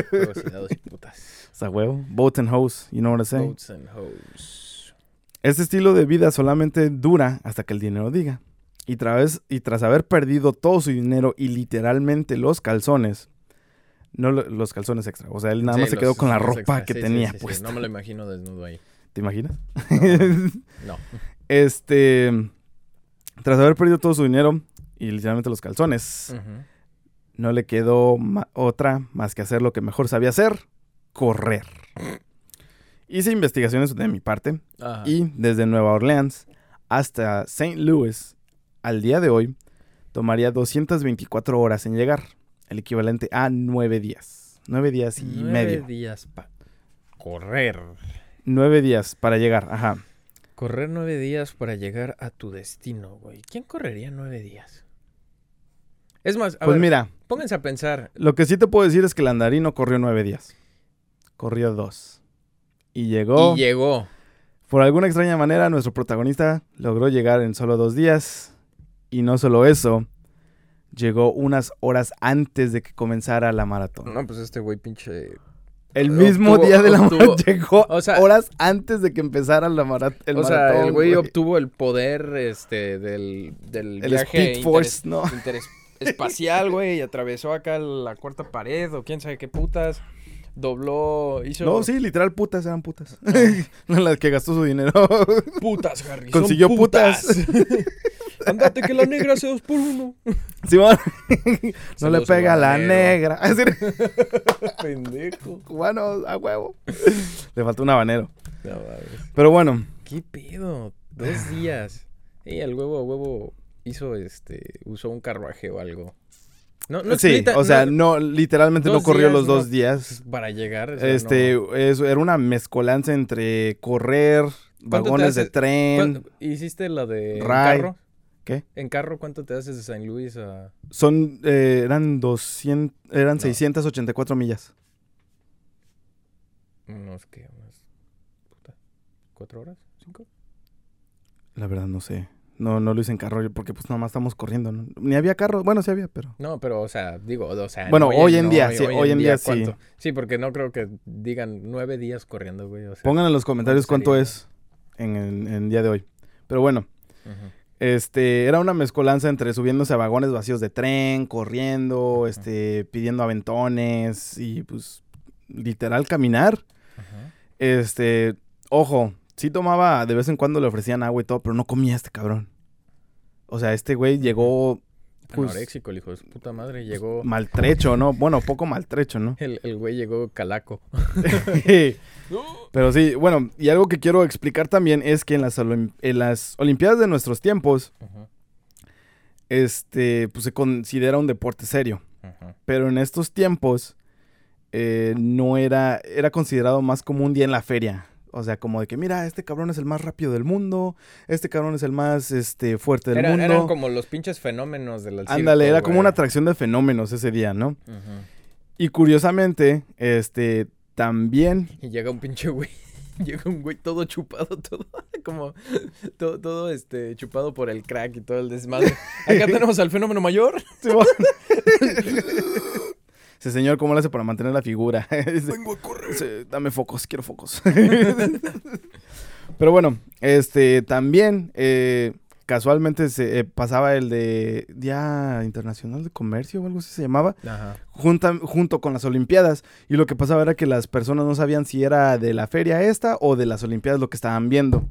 Juegos y dados y putas. Sea, huevo. Boat and hose, you know what I'm saying? Boats and hoes. Este estilo de vida solamente dura hasta que el dinero diga. Y, tras y tras haber perdido todo su dinero y literalmente los calzones, no lo- los calzones extra, o sea, él nada Sí, más se quedó con la ropa extra. que Sí, tenía sí, puesta. No me lo imagino desnudo ahí. ¿Te imaginas? No. este, tras haber perdido todo su dinero y literalmente los calzones, no le quedó ma- otra más que hacer lo que mejor sabía hacer, correr. Hice investigaciones de mi parte Ajá. y desde Nueva Orleans hasta St. Louis al día de hoy tomaría 224 horas en llegar, el equivalente a nueve días. Nueve días y Nueve medio. días para correr. Nueve días para llegar, ajá. Correr nueve días para llegar a tu destino, güey. ¿Quién correría nueve días? Es más, a pues ver, mira, pónganse a pensar. lo que sí te puedo decir es que el andarín no corrió nueve días. Corrió dos. Y llegó... Y llegó. Por alguna extraña manera, nuestro protagonista logró llegar en solo dos días. Y no solo eso, llegó unas horas antes de que comenzara la maratón. No, pues este güey pinche... El mismo obtuvo- día de la maratón llegó o sea- horas antes de que empezara la mara- el o sea, maratón. el güey obtuvo el poder este del, del El viaje Speed Force, güey, y atravesó acá la cuarta pared o quién sabe qué putas. Dobló, hizo No, sí, literal, putas eran putas. No, las que gastó su dinero. putas, Harry. Consiguió putas. Andate que la negra hace dos por uno. Simón. Se no le pega a la negra. Es decir, Pendejo. Cubanos, a huevo. Le faltó un habanero. No. Pero bueno, ¿Qué pedo? Dos días. Y el huevo a huevo hizo este. usó un carruaje o algo. No, no sí, o sea, no, literalmente no corrió días, los dos no. días. para llegar. o sea, Este, no. es- era una mezcolanza entre correr, vagones de tren. ¿Cuánto- ¿Hiciste la de en carro? ¿Qué? ¿En carro cuánto te haces de San Luis a...? Son, eh, eran 200, eran No. 684 millas. Unos, ¿qué? Unos... puta, ¿Cuatro horas? ¿Cinco? La verdad no sé. No, no lo hice en carro porque pues nada más estamos corriendo. ¿no? Ni había carro. Bueno, sí había, pero... No, pero, o sea, digo, o sea... Bueno, hoy en no, día, sí, hoy en día sí. ¿cuánto? Sí, porque no creo que digan nueve días corriendo, güey, o sea... Pongan en los comentarios cuánto es en el en el día de hoy. Pero bueno, este, era una mezcolanza entre subiéndose a vagones vacíos de tren, corriendo, este, pidiendo aventones y pues literal caminar. Ajá. Este, ojo, sí tomaba, de vez en cuando le ofrecían agua y todo, pero no comía este cabrón. O sea, este güey llegó pues, Anoréxico, el hijo de su puta madre, llegó... maltrecho, ¿no? Bueno, poco maltrecho, ¿no? El, el güey llegó calaco. Pero sí, bueno, y algo que quiero explicar también es que en las, olim- en las Olimpiadas de nuestros tiempos, Ajá, este, pues se considera un deporte serio. ajá. Pero en estos tiempos eh, no era, era considerado más como un día en la feria. O sea, como de que, mira, este cabrón es el más rápido del mundo, este cabrón es el más este, fuerte del Era- mundo. eran como los pinches fenómenos del Ándale, era como una atracción de fenómenos ese día, ¿no? Y curiosamente, este, también Y llega un pinche güey. Llega un güey todo chupado, todo como todo, todo este chupado por el crack y todo el desmadre. Acá tenemos al fenómeno mayor. Simón. Ese señor, ¿cómo lo hace para mantener la figura? Vengo a correr. dame focos, quiero focos. Pero bueno, este también eh, casualmente se eh, pasaba el de Día Internacional de Comercio o algo así se llamaba, Ajá. junta- junto con las Olimpiadas. Y lo que pasaba era que las personas no sabían si era de la feria esta o de las Olimpiadas lo que estaban viendo.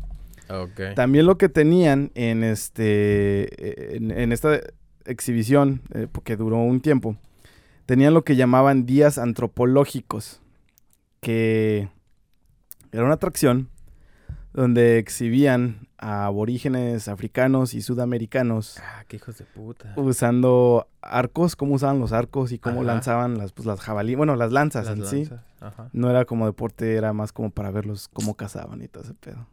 También lo que tenían en este en, en esta exhibición, eh, porque duró un tiempo, tenían lo que llamaban días antropológicos, que era una atracción donde exhibían a aborígenes africanos y sudamericanos Ah, qué hijos de puta. usando arcos, cómo usaban los arcos y cómo Ajá. lanzaban las, pues, las jabalí, bueno, las lanzas Las en sí. Ajá. No era como deporte, era más como para verlos cómo cazaban y todo ese pedo.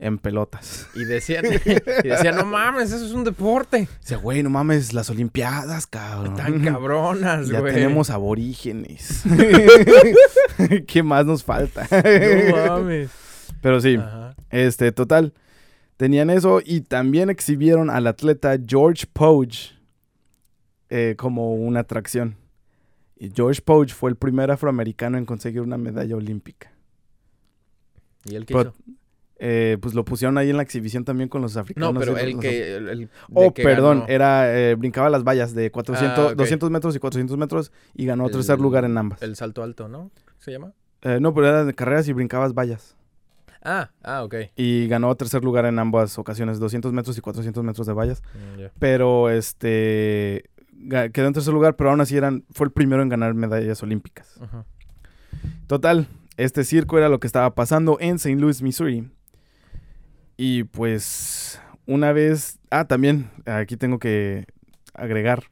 En pelotas. Y decían, y decían, no mames, eso es un deporte. Dice, güey, no mames, las Olimpiadas, cabrón. Tan cabronas, Ya güey. tenemos aborígenes. ¿Qué más nos falta? No mames. Pero sí, Ajá. este, total. Tenían eso y también exhibieron al atleta George Poge eh, como una atracción. Y George Poge fue el primer afroamericano en conseguir una medalla olímpica. ¿Y él qué Pero- hizo? Eh, pues lo pusieron ahí en la exhibición también con los africanos. No, pero el que... El, el- Oh, que perdón, ganó. era, eh, brincaba las vallas de 400, Ah, ok. 200 metros y 400 metros y ganó El- tercer lugar en ambas. El salto alto, ¿no? ¿Se llama? Eh, no, pero era de carreras y brincabas vallas. Ah, ah, ok. Y ganó tercer lugar en ambas ocasiones, 200 metros y 400 metros de vallas. Mm. Pero este quedó en tercer lugar, pero aún así eran, fue el primero en ganar medallas olímpicas. Total, este circo era lo que estaba pasando en St. Louis, Missouri. Y pues una vez, ah, también aquí tengo que agregar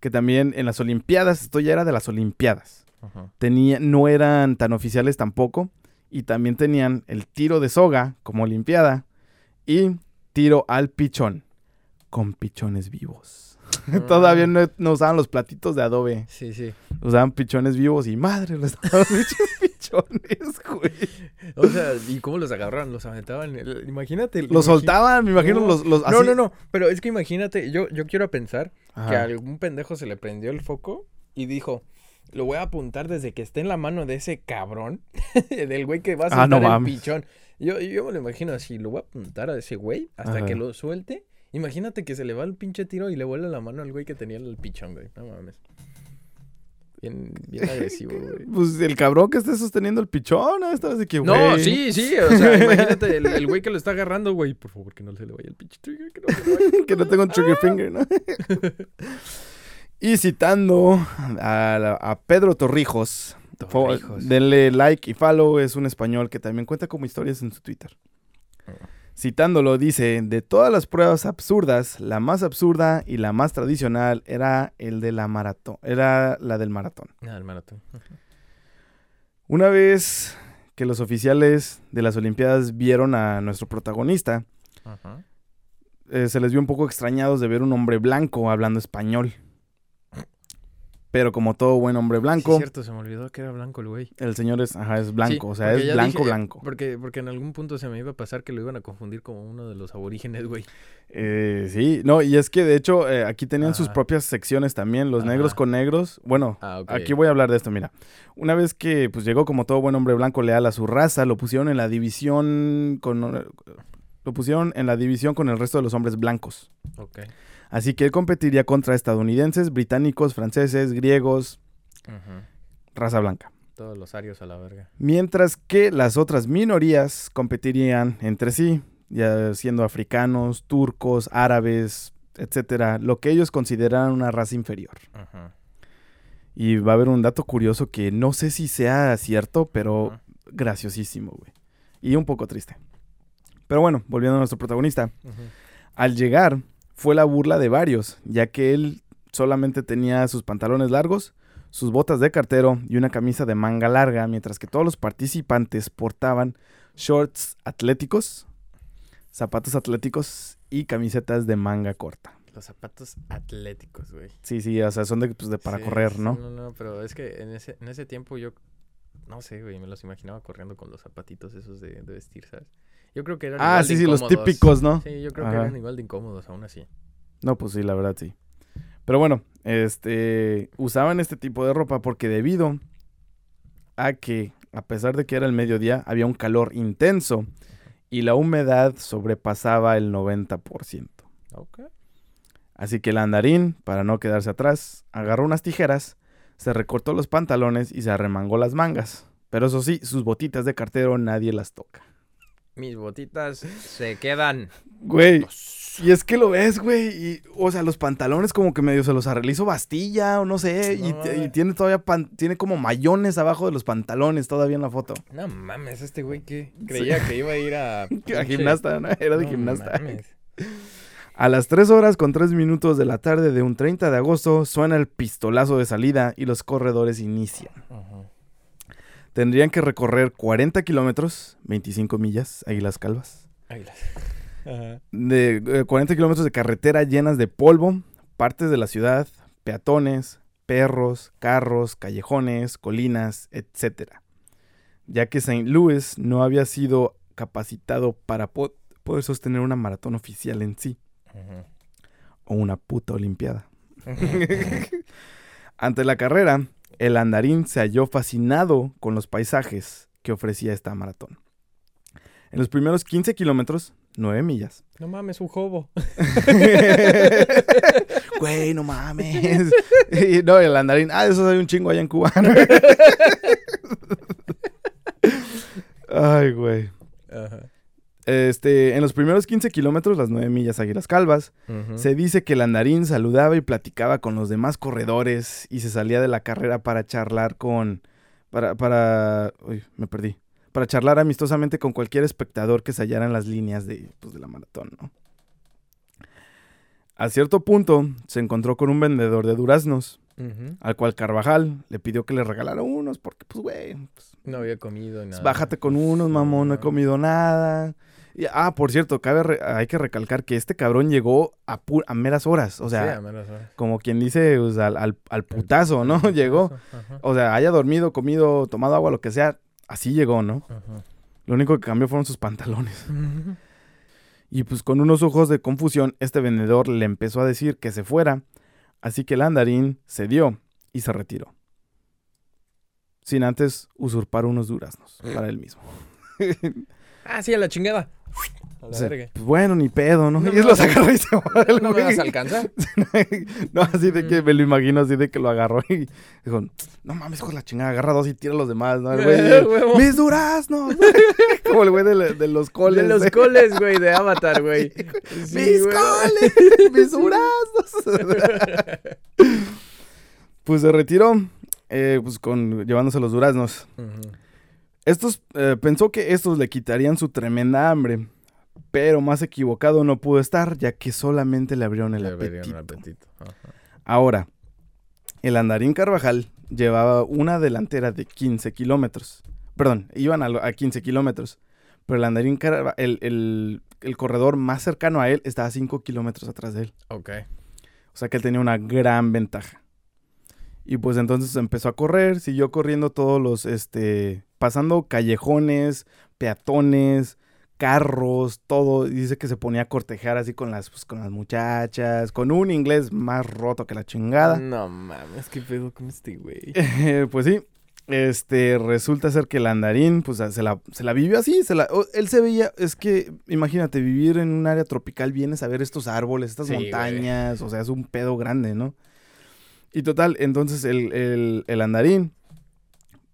que también en las Olimpiadas, esto ya era de las Olimpiadas, Ajá. tenía, no eran tan oficiales tampoco y también tenían el tiro de soga como Olimpiada y tiro al pichón con pichones vivos. Todavía no, no usaban los platitos de adobe, Sí, sí. usaban pichones vivos y madre, los pichones, güey. O sea, ¿y cómo los agarraron? Los aventaban. Imagínate. Los soltaban, me imagino No, los, los No, así. no, no. Pero es que imagínate, yo, yo quiero pensar que a algún pendejo se le prendió el foco y dijo. Lo voy a apuntar desde que esté en la mano de ese cabrón, del güey que va a Ah, no soltar el pichón. Yo, yo me lo imagino así, lo voy a apuntar a ese güey hasta Ajá. que lo suelte. Imagínate que se le va el pinche tiro y le vuela la mano al güey que tenía el pichón, güey. No mames. Bien, bien agresivo, güey. Pues el cabrón que esté sosteniendo el pichón, ¿no? Estaba así que, No, sí, sí. O sea, imagínate el, el güey que lo está agarrando, güey. Por favor, que no se le vaya el pinche trigger. Que no se le vaya. que no tengo un trigger finger, ¿no? y citando a, Pedro Torrijos, Torrijos. denle like y follow, es un español que también cuenta como historias en su Twitter. Citándolo, dice, de todas las pruebas absurdas, la más absurda y la más tradicional era el de la maratón, era la del maratón. Ah, el maratón. Una vez que los oficiales de las Olimpiadas vieron a nuestro protagonista, Ajá. eh, se les vio un poco extrañados de ver un hombre blanco hablando español. Pero como todo buen hombre Sí, blanco, es cierto, se me olvidó que era blanco el güey. el señor es, ajá, es blanco, Sí, o sea, es blanco, dije, blanco. Porque, porque en algún punto se me iba a pasar que lo iban a confundir como uno de los aborígenes, güey. Eh, sí, no, y es que de hecho eh, aquí tenían sus propias secciones también, los Ajá. negros con negros. Bueno, Ah, aquí voy a hablar de esto, mira. Una vez que pues llegó como todo buen hombre blanco leal a su raza, lo pusieron en la división con lo pusieron en la división con el resto de los hombres blancos. Ok. Así que él competiría contra estadounidenses, británicos, franceses, griegos, raza blanca. Todos los arios a la verga. Mientras que las otras minorías competirían entre sí, ya siendo africanos, turcos, árabes, etcétera, lo que ellos consideran una raza inferior. Ajá. Y va a haber un dato curioso que no sé si sea cierto, pero graciosísimo, güey. Y un poco triste. Pero bueno, volviendo a nuestro protagonista. Al llegar, fue la burla de varios, ya que él solamente tenía sus pantalones largos, sus botas de cartero y una camisa de manga larga, mientras que todos los participantes portaban shorts atléticos, zapatos atléticos y camisetas de manga corta. Los zapatos atléticos, güey. Sí, sí, o sea, son de, pues, de para Sí, correr, ¿no? No, no, pero es que en ese, en ese tiempo yo, no sé, güey, me los imaginaba corriendo con los zapatitos esos de, de vestir, ¿sabes? Yo creo que eran Ah, igual de sí, sí, los incómodos. típicos, ¿no? Sí, yo creo Ajá. que eran igual de incómodos aún así. No, pues sí, la verdad sí. Pero bueno, este usaban este tipo de ropa porque debido a que a pesar de que era el mediodía, había un calor intenso y la humedad sobrepasaba el 90%. Ok. Así que el andarín, para no quedarse atrás, agarró unas tijeras, se recortó los pantalones y se arremangó las mangas. Pero eso sí, sus botitas de cartero nadie las toca. Mis botitas se quedan. Güey, y es que lo ves, güey, y, o sea, los pantalones como que medio se los arreglizó Bastilla o no sé, y, y tiene todavía, pan- tiene como mayones abajo de los pantalones todavía en la foto. No mames, este güey que creía que iba a ir a... A gimnasta, ¿no? Era de No gimnasta. mames. A las 3 horas con 3 minutos de la tarde de un 30 de agosto suena el pistolazo de salida y los corredores inician. Ajá. Tendrían que recorrer 40 kilómetros, 25 millas, Águilas Calvas, Águilas. Ajá. de eh, 40 kilómetros de carretera llenas de polvo, partes de la ciudad, peatones, perros, carros, callejones, colinas, etc. Ya que St. Louis no había sido capacitado para po- poder sostener una maratón oficial en sí, Ajá. o una puta olimpiada. Ante la carrera, el andarín se halló fascinado con los paisajes que ofrecía esta maratón. En los primeros 15 kilómetros, 9 millas. No mames, un jobo. Güey, no mames. Y no, el andarín, ah, eso hay un chingo allá en Cuba. Ay, güey. Ajá. Este, en los primeros 15 kilómetros, las 9 millas Águilas Calvas, se dice que el andarín saludaba y platicaba con los demás corredores y se salía de la carrera para charlar con. Para. para uy, me perdí. Para charlar amistosamente con cualquier espectador que se hallara en las líneas de, pues, de la maratón, ¿no? A cierto punto se encontró con un vendedor de duraznos, Al cual Carvajal le pidió que le regalara unos, porque, pues, güey, pues, No había comido nada. bájate con unos, mamón, no he comido nada. Y, ah, por cierto, cabe re- hay que recalcar que este cabrón llegó a, pu- a meras horas, o sea, Sí, a horas. como quien dice, o sea, al, al- al putazo, ¿no? Llegó, Ajá. o sea, haya dormido, comido, tomado agua, lo que sea, así llegó, ¿no? Ajá. Lo único que cambió fueron sus pantalones. Y pues con unos ojos de confusión, este vendedor le empezó a decir que se fuera, así que el andarín cedió y se retiró. Sin antes usurpar unos duraznos para él mismo. Ah, sí, a la chingada. A la Dice, verga. pues bueno, ni pedo, ¿no? No y él los agarró y se fue el ¿No me vas a alcanzar? no, así de Mm. que me lo imagino así de que lo agarró y dijo, no mames, con la chingada, agarra dos y tira a los demás, ¿no? El güey, Eh, mis duraznos. Como el güey de, la- de los coles. De los ¿eh? coles, güey, de Avatar, güey. Sí, mis güey. coles, mis duraznos. pues se retiró, eh, pues con, llevándose los duraznos. Estos, eh, pensó que estos le quitarían su tremenda hambre, pero más equivocado no pudo estar, ya que solamente le abrieron el Le abrieron apetito. el apetito. Ahora, el andarín Carvajal llevaba una delantera de 15 kilómetros. Perdón, iban a, a 15 kilómetros. Pero el andarín Carva- el, el- el corredor más cercano a él estaba a 5 kilómetros atrás de él. Ok. O sea que él tenía una gran ventaja. Y pues entonces empezó a correr, siguió corriendo todos los, este, pasando callejones, peatones, carros, todo. Y dice que se ponía a cortejar así con las, pues, con las muchachas, con un inglés más roto que la chingada. No mames, qué pedo con este güey. pues sí, este, resulta ser que el andarín, pues se la, se la vivió así, se la, él se veía, es que, imagínate, vivir en un área tropical, vienes a ver estos árboles, estas Sí, güey. montañas, o sea, es un pedo grande, ¿no? Y total, entonces el, el- el andarín,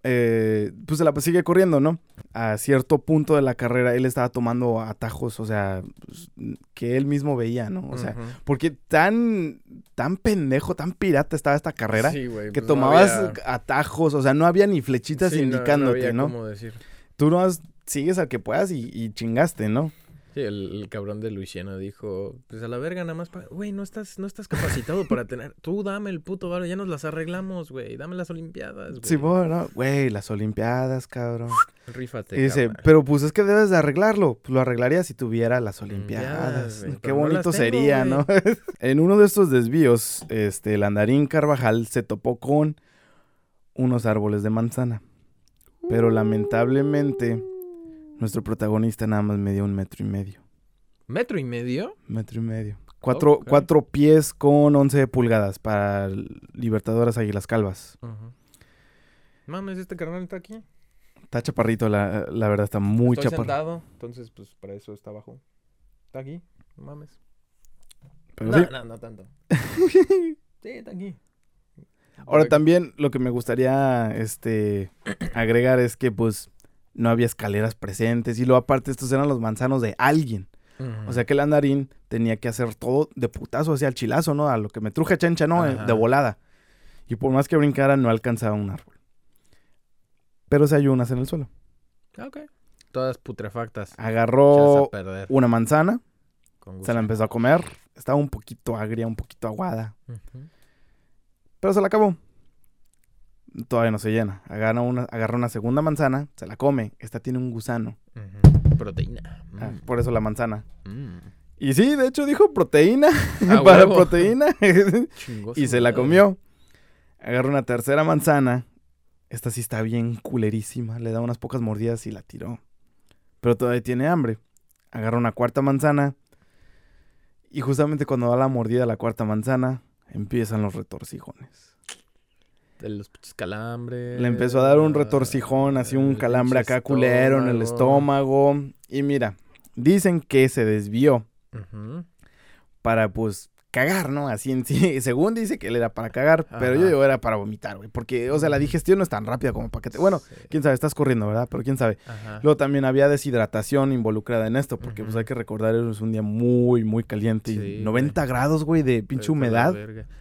eh, pues se la sigue corriendo, ¿no? A cierto punto de la carrera, él estaba tomando atajos, o sea, pues, que él mismo veía, ¿no? O sea, porque tan, tan pendejo, tan pirata estaba esta carrera Sí, que pues no tomabas había- atajos, o sea, no había ni flechitas Sí, indicándote, no ¿no? había cómo decir. Tú no sigues al que puedas y, y chingaste, ¿no? Sí, el, el cabrón de Luisiana dijo, pues a la verga nada más para... Güey, no estás, no estás capacitado para tener... Tú dame el puto varo, ya nos las arreglamos, güey. Dame las olimpiadas, güey. Sí, bueno, güey, las olimpiadas, cabrón. Rífate, Y dice, pero pues es que debes de arreglarlo. Pues lo arreglaría si tuviera las olimpiadas. Qué no bonito tengo, sería. ¿no? en uno de estos desvíos, este, el andarín Carvajal se topó con unos árboles de manzana. Pero lamentablemente, nuestro protagonista nada más medía un metro y medio. ¿Metro y medio? Metro y medio. Cuatro, cuatro pies con 11 pulgadas para Libertadoras Águilas Calvas. Mames, este carnal está aquí. Está chaparrito, la, la verdad, está muy Estoy chaparrito. sentado, entonces pues para eso está abajo. Está aquí, no mames. Pero no, sí. no, no tanto. sí, está aquí. Ahora también lo que me gustaría este agregar es que pues no había escaleras presentes y luego aparte estos eran los manzanos de alguien. O sea que el andarín tenía que hacer todo de putazo hacia el chilazo, ¿no? A lo que me truje chencha, ¿no? De volada. Y por más que brincara no alcanzaba un árbol. Pero se halló unas en el suelo. Ah, Ok. Todas putrefactas. Agarró una manzana, con se la empezó a comer. Estaba un poquito agria, un poquito aguada. Pero se la acabó. Todavía no se llena. Agarra una, agarra una segunda manzana, se la come. Esta tiene un gusano. Proteína. Ah, Mm. por eso la manzana. Mm. Y sí, de hecho dijo proteína. Ah, para huevo. proteína. Y se la comió. Agarra una tercera manzana. Esta sí está bien culerísima. Le da unas pocas mordidas y la tiró. Pero todavía tiene hambre. Agarra una cuarta manzana. Y justamente cuando da la mordida a la cuarta manzana, empiezan los retorcijones. Los calambres. Le empezó a dar un retorcijón, así un calambre acá culero en el estómago. Y mira, dicen que se desvió para pues cagar, ¿no? Así en sí. Según dice que él era para cagar, pero yo digo era para vomitar, güey. Porque, o sea, la digestión no es tan rápida como para que te... Bueno, Sí. quién sabe, estás corriendo, ¿verdad? Pero quién sabe. Ajá. Luego también había deshidratación involucrada en esto, porque pues hay que recordar, es un día muy, muy caliente. y Sí, 90 grados, güey, de pinche humedad.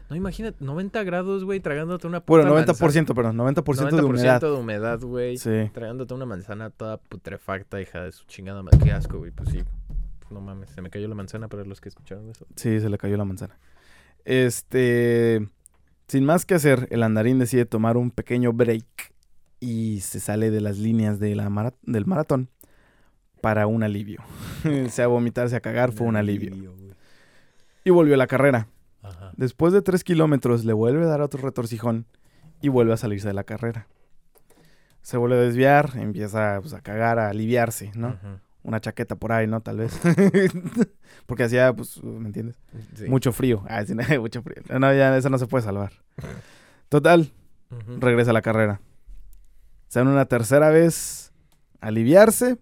No, imagínate, 90 grados, güey, tragándote una puta Bueno, 90%, manzana. perdón, 90%, 90% de humedad. de humedad, güey. Sí. Tragándote una manzana toda putrefacta, hija de su chingada madre. Qué asco, güey. Pues sí. No mames, se me cayó la manzana para los que escucharon eso. Sí, se le cayó la manzana. Este, sin más que hacer, el andarín decide tomar un pequeño break y se sale de las líneas de la mara- del maratón para un alivio. sea vomitar, sea cagar, fue un alivio. Y volvió a la carrera. Ajá. Después de tres kilómetros le vuelve a dar otro retorcijón y vuelve a salirse de la carrera. Se vuelve a desviar, empieza pues, a cagar, a aliviarse, ¿no? Ujú. Una chaqueta por ahí, ¿no? Tal vez. Porque hacía, pues, ¿me entiendes? Sí. Mucho frío. Ah, sí, mucho frío. No, ya eso no se puede salvar. Total, regresa a la carrera. Se dan una tercera vez a aliviarse.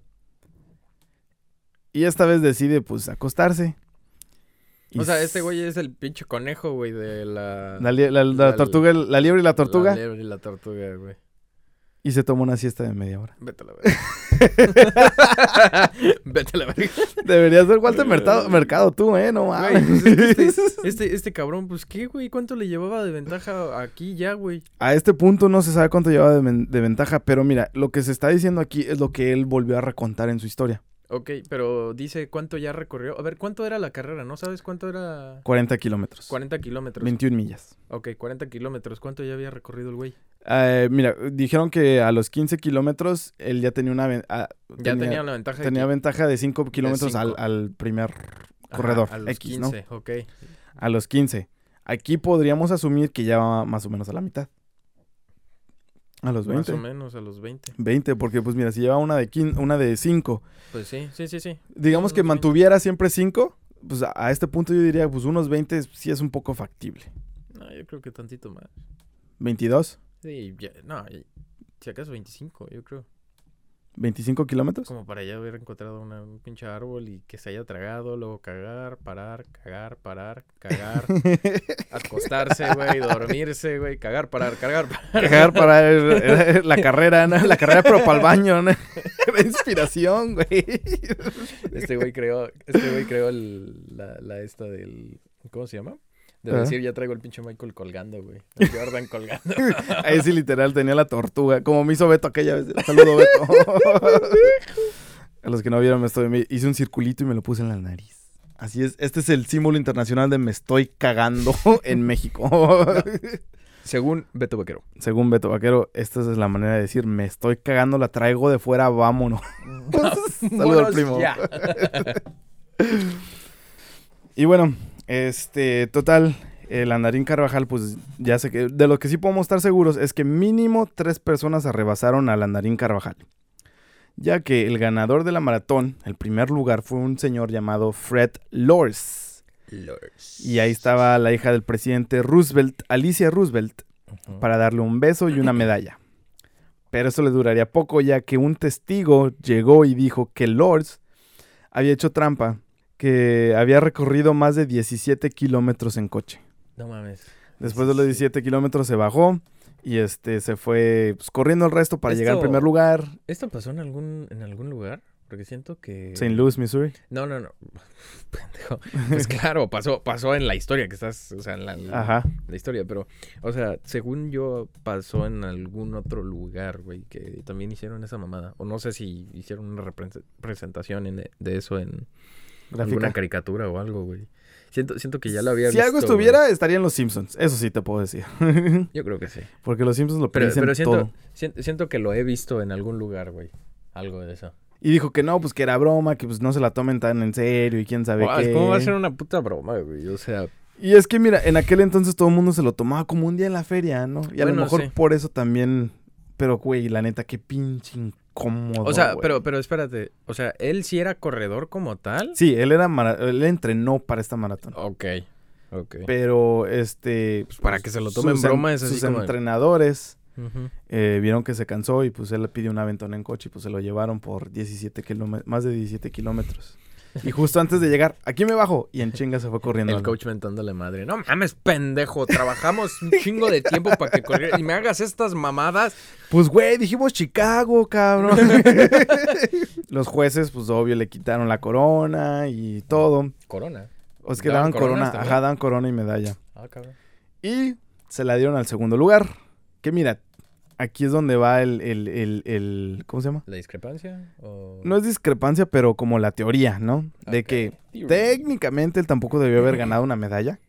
Y esta vez decide, pues, acostarse. Y O sea, este güey es el pinche conejo, güey, de la... La, la- la la- tortuga, la liebre y la tortuga. La liebre y la tortuga, güey. Y se toma una siesta de media hora. Vete a la verga. Vete a la verga. Deberías ser Walter Mercado, Mercado tú, ¿eh? No mames. pues es que este, este, este cabrón, pues, ¿qué, güey? ¿Cuánto le llevaba de ventaja aquí ya, güey? A este punto no se sabe cuánto llevaba de, de ventaja, pero mira, lo que se está diciendo aquí es lo que él volvió a recontar en su historia. Ok, pero dice cuánto ya recorrió. A ver, ¿cuánto era la carrera? ¿No sabes cuánto era? 40 kilómetros. 40 kilómetros. 21 millas. Ok, 40 kilómetros. ¿Cuánto ya había recorrido el güey? Eh, mira, dijeron que a los 15 kilómetros él ya tenía una ven- ah, Ya tenía, la ventaja de tenía que- ventaja de 5 kilómetros al, al primer Ajá, corredor a los X, 15, ok. ¿no? A los 15. Aquí podríamos asumir que ya va más o menos a la mitad. A los Más 20. o menos a los 20. 20, porque pues mira, si lleva una de 15, una de 5, Pues sí, sí, sí, sí. digamos que 20. mantuviera siempre 5, pues a, a este punto yo diría, pues unos 20 sí es un poco factible. No, yo creo que tantito más. 22, Sí, ya, no, si acaso 25, yo creo. 25 kilómetros. Como para ya haber encontrado una- un pinche árbol y que se haya tragado, luego cagar, parar, cagar, parar, cagar, acostarse, güey, dormirse, güey, cagar, parar, cagar, parar. Dejar para el- el- la carrera, ¿no? La carrera, pero para el baño, ¿no? La inspiración, güey. Este güey creó, este güey creó el, la, la esta del, ¿cómo se llama? De decir, ya traigo el pinche Michael colgando, güey. El Jordan colgando. Ahí sí, literal, tenía la tortuga. Como me hizo Beto aquella vez. Saludo, Beto. A los que no vieron, me estoy, me hice un circulito y me lo puse en la nariz. Así es, este es el símbolo internacional de me estoy cagando en México. Según Beto Vaquero. Según Beto Vaquero, esta es la manera de decir me estoy cagando, la traigo de fuera, vámonos. Saludo al primo. Y bueno, este, total, el Andarín Carvajal, pues ya sé que de lo que sí podemos estar seguros es que mínimo tres personas arrebasaron al Andarín Carvajal. Ya que el ganador de la maratón, el primer lugar, fue un señor llamado Fred Lors. Y ahí estaba la hija del presidente Roosevelt, Alicia Roosevelt, para darle un beso y una medalla. Pero eso le duraría poco ya que un testigo llegó y dijo que Lords había hecho trampa, que había recorrido más de 17 kilómetros en coche. No mames. Después de los 17 kilómetros se bajó y este se fue pues, corriendo el resto para llegar al Esto- primer lugar, ¿Esto pasó en algún, en algún lugar? Porque siento que... St. Louis, Missouri. No, no, no. Pendejo. Pues claro, pasó, pasó en la historia que estás, o sea, en la, Ajá. la historia, pero, o sea, según yo, pasó en algún otro lugar, güey, que también hicieron esa mamada. O no sé si hicieron una repre- presentación en- de eso en alguna Gráfica. caricatura o algo, güey. Siento, siento que ya lo había Si visto. algo güey. estuviera, estaría en Los Simpsons. Eso sí te puedo decir. Yo creo que sí. Porque Los Simpsons lo Pero, predicen pero siento, todo. siento, siento que lo he visto en algún lugar, güey. Algo de eso. Y dijo que no, pues que era broma, que pues no se la tomen tan en serio y quién sabe Guau, qué. ¿Cómo va a ser una puta broma, güey? O sea, Y es que mira, en aquel entonces todo el mundo se lo tomaba como un día en la feria, ¿no? Y a lo mejor sí. por eso también. Pero, güey, la neta, qué pinche incómodo. o sea, pero, pero espérate. O sea, él sí era corredor como tal. Sí, él era él entrenó para esta maratón. Ok. Ok. Pero este. Pues para que se lo tomen en- broma es así Sus como entrenadores eh, vieron que se cansó y pues él le pidió un aventón en coche y pues se lo llevaron por 17 kilómetros, más de 17 kilómetros. Y justo antes de llegar, aquí me bajo y en chinga se fue corriendo. El coach mentándole madre. No mames, pendejo. Trabajamos un chingo de tiempo para que corriera. Y me hagas estas mamadas. Pues, güey, dijimos Chicago, cabrón. Los jueces, pues, obvio, le quitaron la corona y todo. Corona. O es que ¿Daban corona, ajá, daban corona y medalla. Ah, cabrón. Y se la dieron al segundo lugar. Que mira, aquí es donde va el, el, el, el- ¿cómo se llama? ¿La discrepancia? O... No es discrepancia, pero como la teoría, ¿no? De que técnicamente él tampoco debió haber ganado una medalla.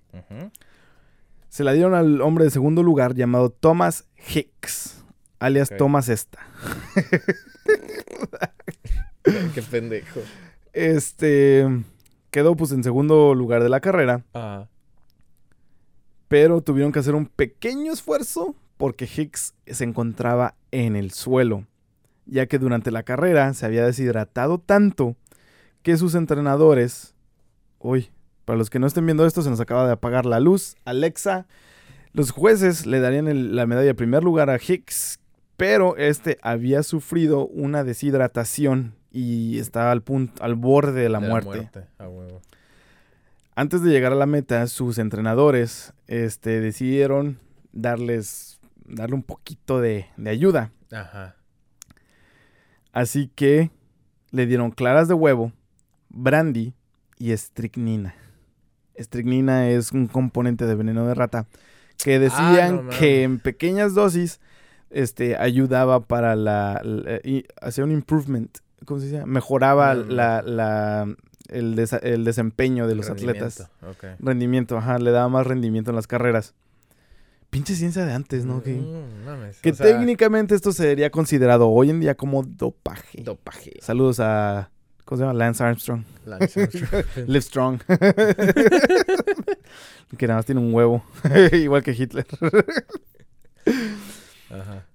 Se la dieron al hombre de segundo lugar llamado Thomas Hicks, alias Ok. Thomas Esta. Qué pendejo. Este quedó pues en segundo lugar de la carrera, Ah. pero tuvieron que hacer un pequeño esfuerzo porque Hicks se encontraba en el suelo, ya que durante la carrera se había deshidratado tanto que sus entrenadores, uy, para los que no estén viendo esto se nos acaba de apagar la luz, Alexa, los jueces le darían el- la medalla de primer lugar a Hicks, pero este había sufrido una deshidratación y estaba al punto, al borde de la De muerte. Antes de llegar a la meta, sus entrenadores este, decidieron darles, darle un poquito de, de ayuda. Ajá. Así que le dieron claras de huevo, brandy y estricnina. Estricnina es un componente de veneno de rata que decían no mames. que en pequeñas dosis este, ayudaba para la, hacía un improvement, ¿cómo se dice? Mejoraba Mm. la, la- el, desa- el desempeño de los atletas. Rendimiento, ajá, le daba más rendimiento en las carreras. Pinche ciencia de antes, ¿no? Que, Mm, mames, que o sea, técnicamente esto sería considerado hoy en día como dopaje. Dopaje. Saludos a. ¿Cómo se llama? Lance Armstrong. Lance Armstrong. Live Strong. que nada más tiene un huevo. Igual que Hitler. Ajá.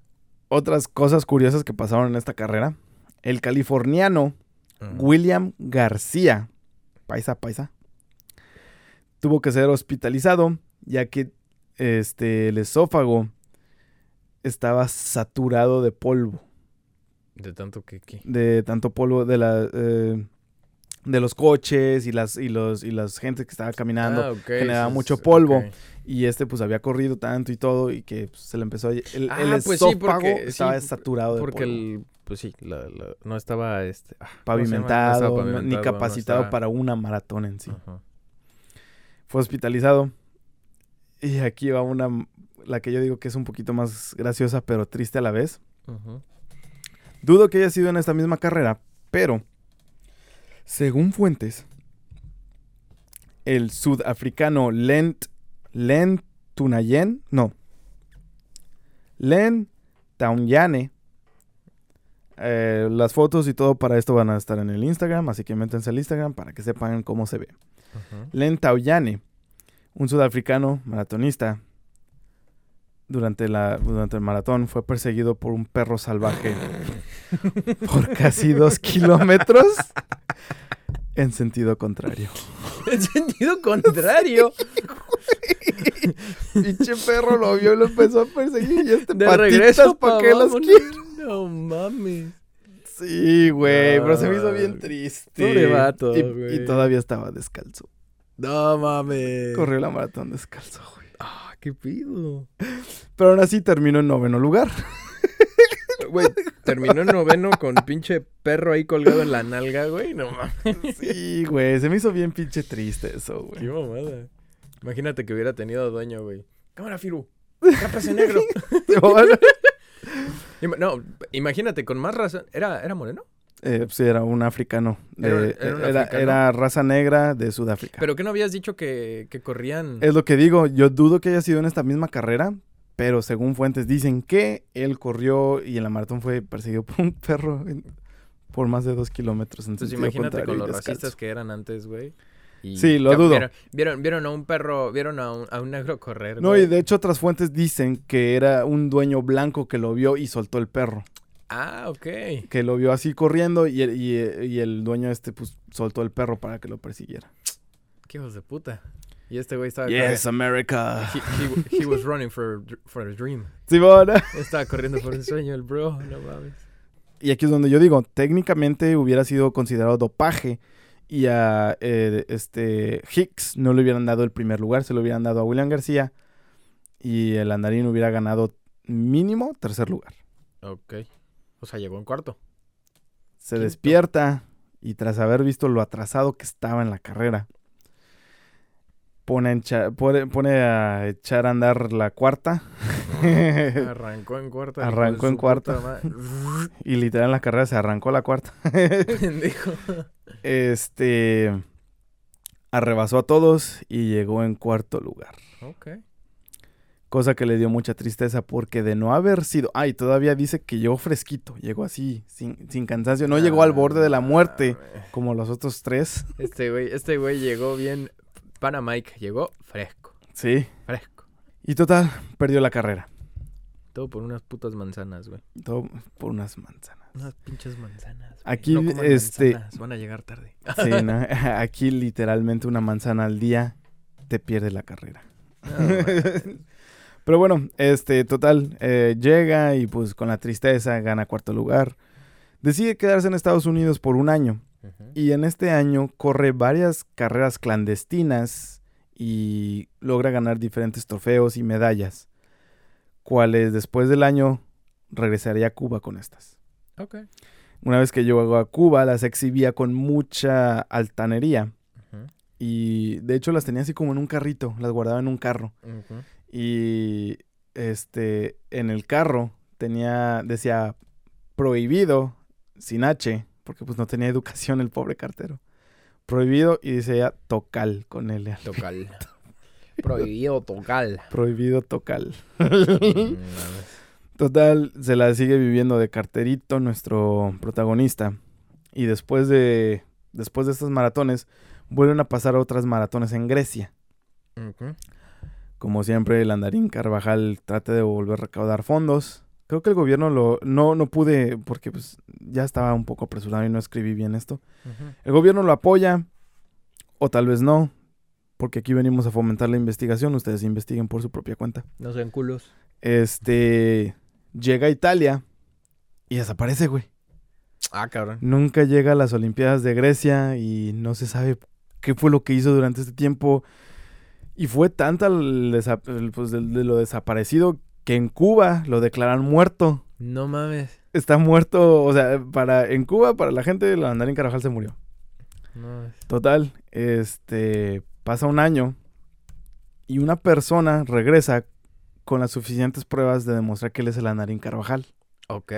Otras cosas curiosas que pasaron en esta carrera. El californiano Ujú. William García, paisa, paisa, tuvo que ser hospitalizado ya que este, el esófago estaba saturado de polvo. De tanto que aquí. de tanto polvo de la eh, de los coches y las y los y las gente que estaba caminando Ah, ok, generaba mucho polvo. y este pues había corrido tanto y todo y que pues, se le empezó a el, el Ah, pues sí, esófago sí, estaba saturado de Porque polvo. el, pues sí, la- la- no estaba este, ah. No pavimentado, estaba ni pavimentado, no capacitado estaba- para una maratón en sí. Fue hospitalizado y aquí va una la que yo digo que es un poquito más graciosa pero triste a la vez. Dudo que haya sido en esta misma carrera, pero según fuentes, el sudafricano Lent Len Tunayen, no, Len Taunyane, eh, las fotos y todo para esto van a estar en el Instagram, así que métanse al Instagram para que sepan cómo se ve. Ujú. Len Tauyane, un sudafricano maratonista, durante, la, durante el maratón fue perseguido por un perro salvaje por casi dos kilómetros en sentido contrario. En sentido contrario. Pinche perro lo vio y lo empezó a perseguir y este De patitas, regreso ¿pa' pa' qué las quiere? No mames. Sí, güey, pero se me hizo bien triste. pobre vato, y, y todavía estaba descalzo. No mames. Corrió la maratón descalzo, güey. Ah, qué pido. Pero aún así terminó en noveno lugar. Güey, terminó en noveno con pinche perro ahí colgado en la nalga, güey. No mames. Sí, güey, se me hizo bien pinche triste eso, Qué güey. mamada. Imagínate que hubiera tenido dueño, güey. Cámara, Firu. Cápase negro. No, imagínate, con más razón. ¿Era, era moreno? Eh, pues era un africano. de- Era- era, era un era, africano. raza negra de Sudáfrica. ¿Pero qué no habías dicho que, que corrían? Es lo que digo, yo dudo que haya sido en esta misma carrera, pero según fuentes dicen que él corrió y en la maratón fue perseguido por un perro por más de dos kilómetros. En Entonces imagínate con los racistas que eran antes, güey. y Sí, lo dudo. Vieron, vieron, vieron a un perro, vieron a un, a un negro correr. No, güey. y de hecho otras fuentes dicen que era un dueño blanco que lo vio y soltó el perro. Ah, ok. Que lo vio así corriendo y el, y, y el dueño este pues soltó el perro para que lo persiguiera. Qué hijos de puta. Y este güey estaba. Yes, America. He, he- he was running for, for a dream. Simón. Estaba corriendo por un sueño el bro, no mames. Y aquí es donde yo digo, técnicamente hubiera sido considerado dopaje y a eh, este Hicks no le hubieran dado el primer lugar, se lo hubieran dado a William García y el andarín hubiera ganado mínimo tercer lugar. Ok. O sea, llegó en cuarto. Se Quinto. despierta y tras haber visto lo atrasado que estaba en la carrera, pone a, encha- pone, pone a echar a andar la cuarta Arrancó en hijo Arrancó en madre. y literal en la carrera se arrancó la cuarta. Pendejo. Este arrebasó a todos y llegó en cuarto lugar. Ok. Cosa que le dio mucha tristeza porque de no haber sido... Ay, todavía dice que llegó fresquito. Llegó así, sin, sin cansancio. No llegó al borde de la muerte Ah, como los otros tres. Este güey, este güey llegó bien. Mike, llegó fresco. Sí. Fresco. Y total, perdió la carrera. Todo por unas putas manzanas, güey. Todo por unas manzanas. Unas pinches manzanas. güey. Aquí, No este- manzanas, Van a llegar tarde. Sí, ¿no? Aquí literalmente una manzana al día te pierde la carrera. No. Pero bueno, este, total, eh, llega y pues con la tristeza gana cuarto lugar. Decide quedarse en Estados Unidos por un año y en este año corre varias carreras clandestinas y logra ganar diferentes trofeos y medallas, cuales después del año regresaría a Cuba con estas. Ok. Una vez que llegó a Cuba, las exhibía con mucha altanería y de hecho las tenía así como en un carrito, las guardaba en un carro. Y este en el carro tenía decía prohibido sin H, porque pues no tenía educación el pobre cartero. Prohibido y decía tocal con L. al- Tocal. Prohibido tocal. Prohibido tocal. Mm. Total, se la sigue viviendo de carterito nuestro protagonista. Y después de después de estas maratones vuelven a pasar otras maratones en Grecia. Ujú. Como siempre, el andarín Carvajal trata de volver a recaudar fondos. Creo que el gobierno lo... No, no pude porque pues ya estaba un poco apresurado y no escribí bien esto. El gobierno lo apoya o tal vez no. Porque aquí venimos a fomentar la investigación. Ustedes investiguen por su propia cuenta. No sean culos. Este... Llega a Italia y desaparece, güey. Ah, cabrón. Nunca llega a las Olimpiadas de Grecia y no se sabe qué fue lo que hizo durante este tiempo. Y fue tanta el desa- el, pues, de, de lo desaparecido que en Cuba lo declaran muerto. No mames. Está muerto, o sea, para en Cuba, para la gente, el Andarín Carvajal se murió. No mames. Total, este, pasa un año y una persona regresa con las suficientes pruebas de demostrar que él es el Andarín Carvajal. Ok.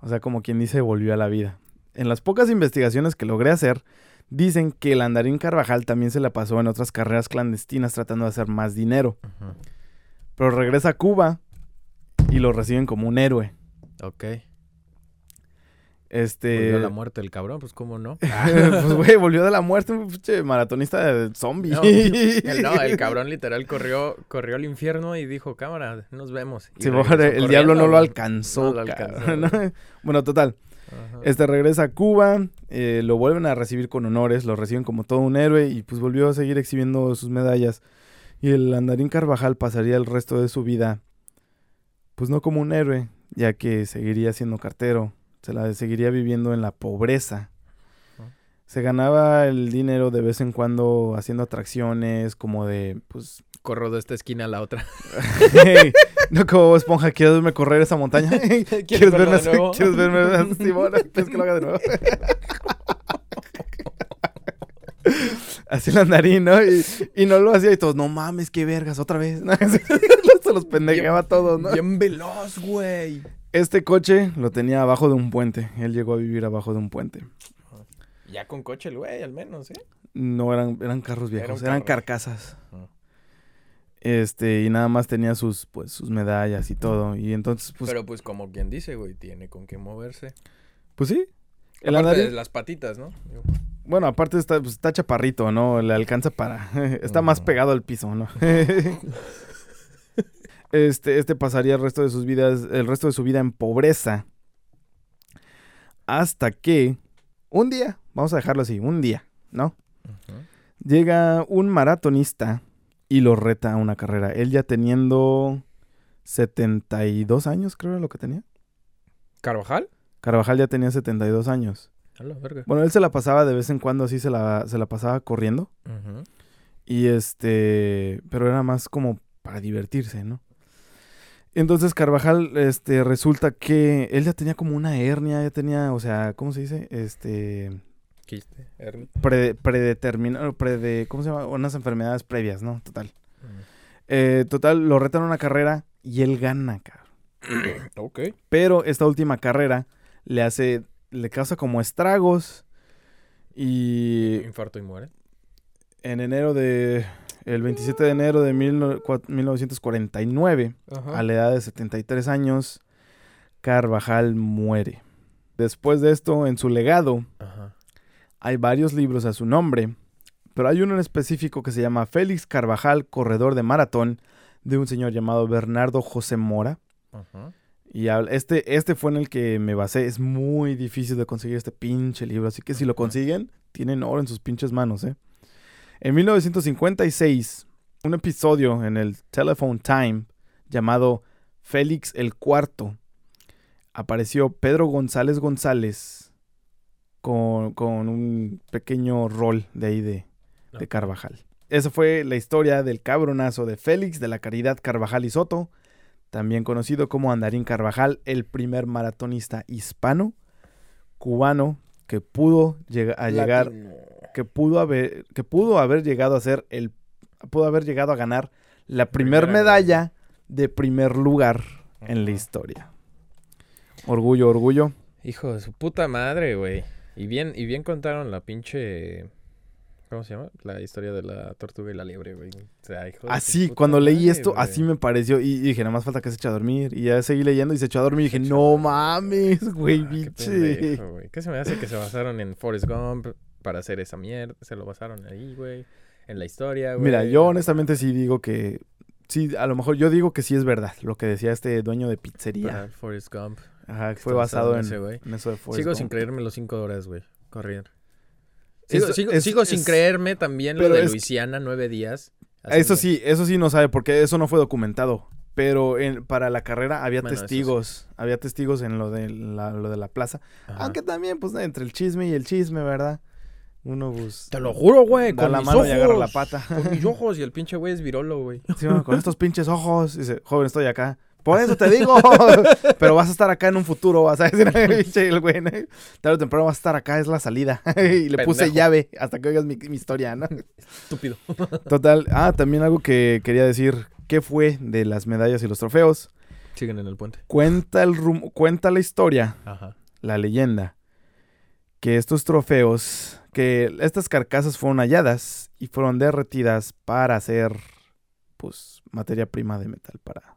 O sea, como quien dice, volvió a la vida. En las pocas investigaciones que logré hacer, dicen que el andarín Carvajal también se la pasó en otras carreras clandestinas tratando de hacer más dinero. Pero regresa a Cuba y lo reciben como un héroe. Ok. Este. Volvió a la muerte el cabrón, pues cómo no. pues, güey, volvió de la muerte, un maratonista de zombie. No, El, no, el cabrón literal corrió, corrió al infierno y dijo, cámara, nos vemos. Y Sí, el diablo no lo alcanzó. No lo cabrón, alcanzó, ¿no? bueno, total. Ajá. Este regresa a Cuba, eh, lo vuelven a recibir con honores, lo reciben como todo un héroe y pues volvió a seguir exhibiendo sus medallas. Y el andarín Carvajal pasaría el resto de su vida, pues no como un héroe, ya que seguiría siendo cartero, se la seguiría viviendo en la pobreza. Se ganaba el dinero de vez en cuando haciendo atracciones como de, pues, Corro de esta esquina a la otra. no como esponja, ¿quieres verme correr esa montaña? ¿Quieres verme, de nuevo? ¿Quieres verme? Simón, ¿quieres que lo haga de nuevo? Así el andarín, ¿no? Y, y no lo hacía y todos, no mames, qué vergas, otra vez. ¿no? Se los pendejeaba a todos, ¿no? Bien veloz, güey. Este coche lo tenía abajo de un puente. Él llegó a vivir abajo de un puente. Ya con coche el güey, al menos, ¿eh? No eran, eran carros viejos, eran carro. carcasas. Ajá. Este, y nada más tenía sus, pues, sus medallas y todo. Y entonces, pues, Pero pues como quien dice, güey, tiene con qué moverse. pues sí. El Aparte andarín- de las patitas, ¿no? Bueno, aparte está, pues, está chaparrito, ¿no? Le alcanza para... está más pegado al piso, ¿no? este, este pasaría el resto de sus vidas, el resto de su vida en pobreza. Hasta que un día, vamos a dejarlo así, un día, ¿no? Llega un maratonista y lo reta a una carrera. Él ya teniendo 72 años, creo era lo que tenía. ¿Carvajal? Carvajal ya tenía 72 años. A la verga. Bueno, él se la pasaba de vez en cuando así, se la, se la pasaba corriendo. Y este, pero era más como para divertirse, ¿no? Entonces Carvajal, este, resulta que él ya tenía como una hernia, ya tenía, o sea, ¿cómo se dice? Este, Pre- predeterminado, prede, ¿cómo se llama? Unas enfermedades previas, ¿no? Total. Eh, total, lo retan una carrera y él gana, cabrón. Ok. Pero esta última carrera le hace, le causa como estragos y Infarto y muere. en enero de, el 27 de enero de mil no- cua- 1949, Ajá. a la edad de 73 años, Carvajal muere. Después de esto, en su legado, Ajá. Hay varios libros a su nombre, pero hay uno en específico que se llama Félix Carvajal, corredor de maratón, de un señor llamado Bernardo José Mora. Y este, este fue en el que me basé. Es muy difícil de conseguir este pinche libro. Así que si lo consiguen, tienen oro en sus pinches manos, ¿eh? En 1956, un episodio en el Telephone Time llamado Félix el Cuarto apareció Pedro González González con, con un pequeño rol de ahí de, de. Carvajal. Esa fue la historia del cabronazo de Félix de la Caridad Carvajal y Soto, también conocido como Andarín Carvajal, el primer maratonista hispano, cubano, que pudo a llegar, que pudo haber, que pudo haber llegado a ser el, pudo haber llegado a ganar la primer Primera medalla de primer lugar en la historia. Orgullo, orgullo. Hijo de su puta madre, güey. Y bien, y bien contaron la pinche. ¿Cómo se llama? La historia de la tortuga y la liebre, güey. O sea, hijo de su Así, puta cuando leí madre, esto, güey. así me pareció. Y dije, nada más falta que se eche a dormir. Y ya seguí leyendo y se echó a dormir. Y dije, no mames, güey, Ah, qué biche. pendejo, güey. ¿Qué se me hace que se basaron en Forrest Gump para hacer esa mierda? Se lo basaron ahí, güey. En la historia, güey. Mira, yo honestamente sí digo que. Sí, a lo mejor yo digo que sí es verdad. Lo que decía este dueño de Para pizzería. Forrest Gump. Ajá, que fue basado basado en, en ese güey. en eso de Forrest Sigo sin creerme los cinco horas, güey. Es- Sigo, sigo- es- sin creerme también lo de Luisiana, nueve días. Eso sí, eso sí no sabe, porque eso no fue documentado. Pero en- para la carrera había Bueno, eso sí. testigos. Había testigos en lo de la, lo de la plaza. Ajá. Aunque también, pues, entre el chisme y el chisme, ¿verdad? Uno, pues. Te lo juro, güey. Con la mis mano ojos. y agarra la pata. Con mis ojos. Y el pinche güey es virolo, güey. Sí, bueno, con estos pinches ojos. Dice, joven, estoy acá. Por eso te digo. Pero vas a estar acá en un futuro, vas a decir, el güey. ¿no? Tarde o temprano vas a estar acá, es la salida. y le puse llave hasta que oigas mi, mi historia, ¿no? Estúpido. Total. Ah, también algo que quería decir. ¿Qué fue de las medallas y los trofeos? Siguen en el puente. Cuenta, el rum- cuenta la historia, Ajá. la leyenda, que estos trofeos, que estas carcasas fueron halladas y fueron derretidas para hacer, pues, materia prima de metal para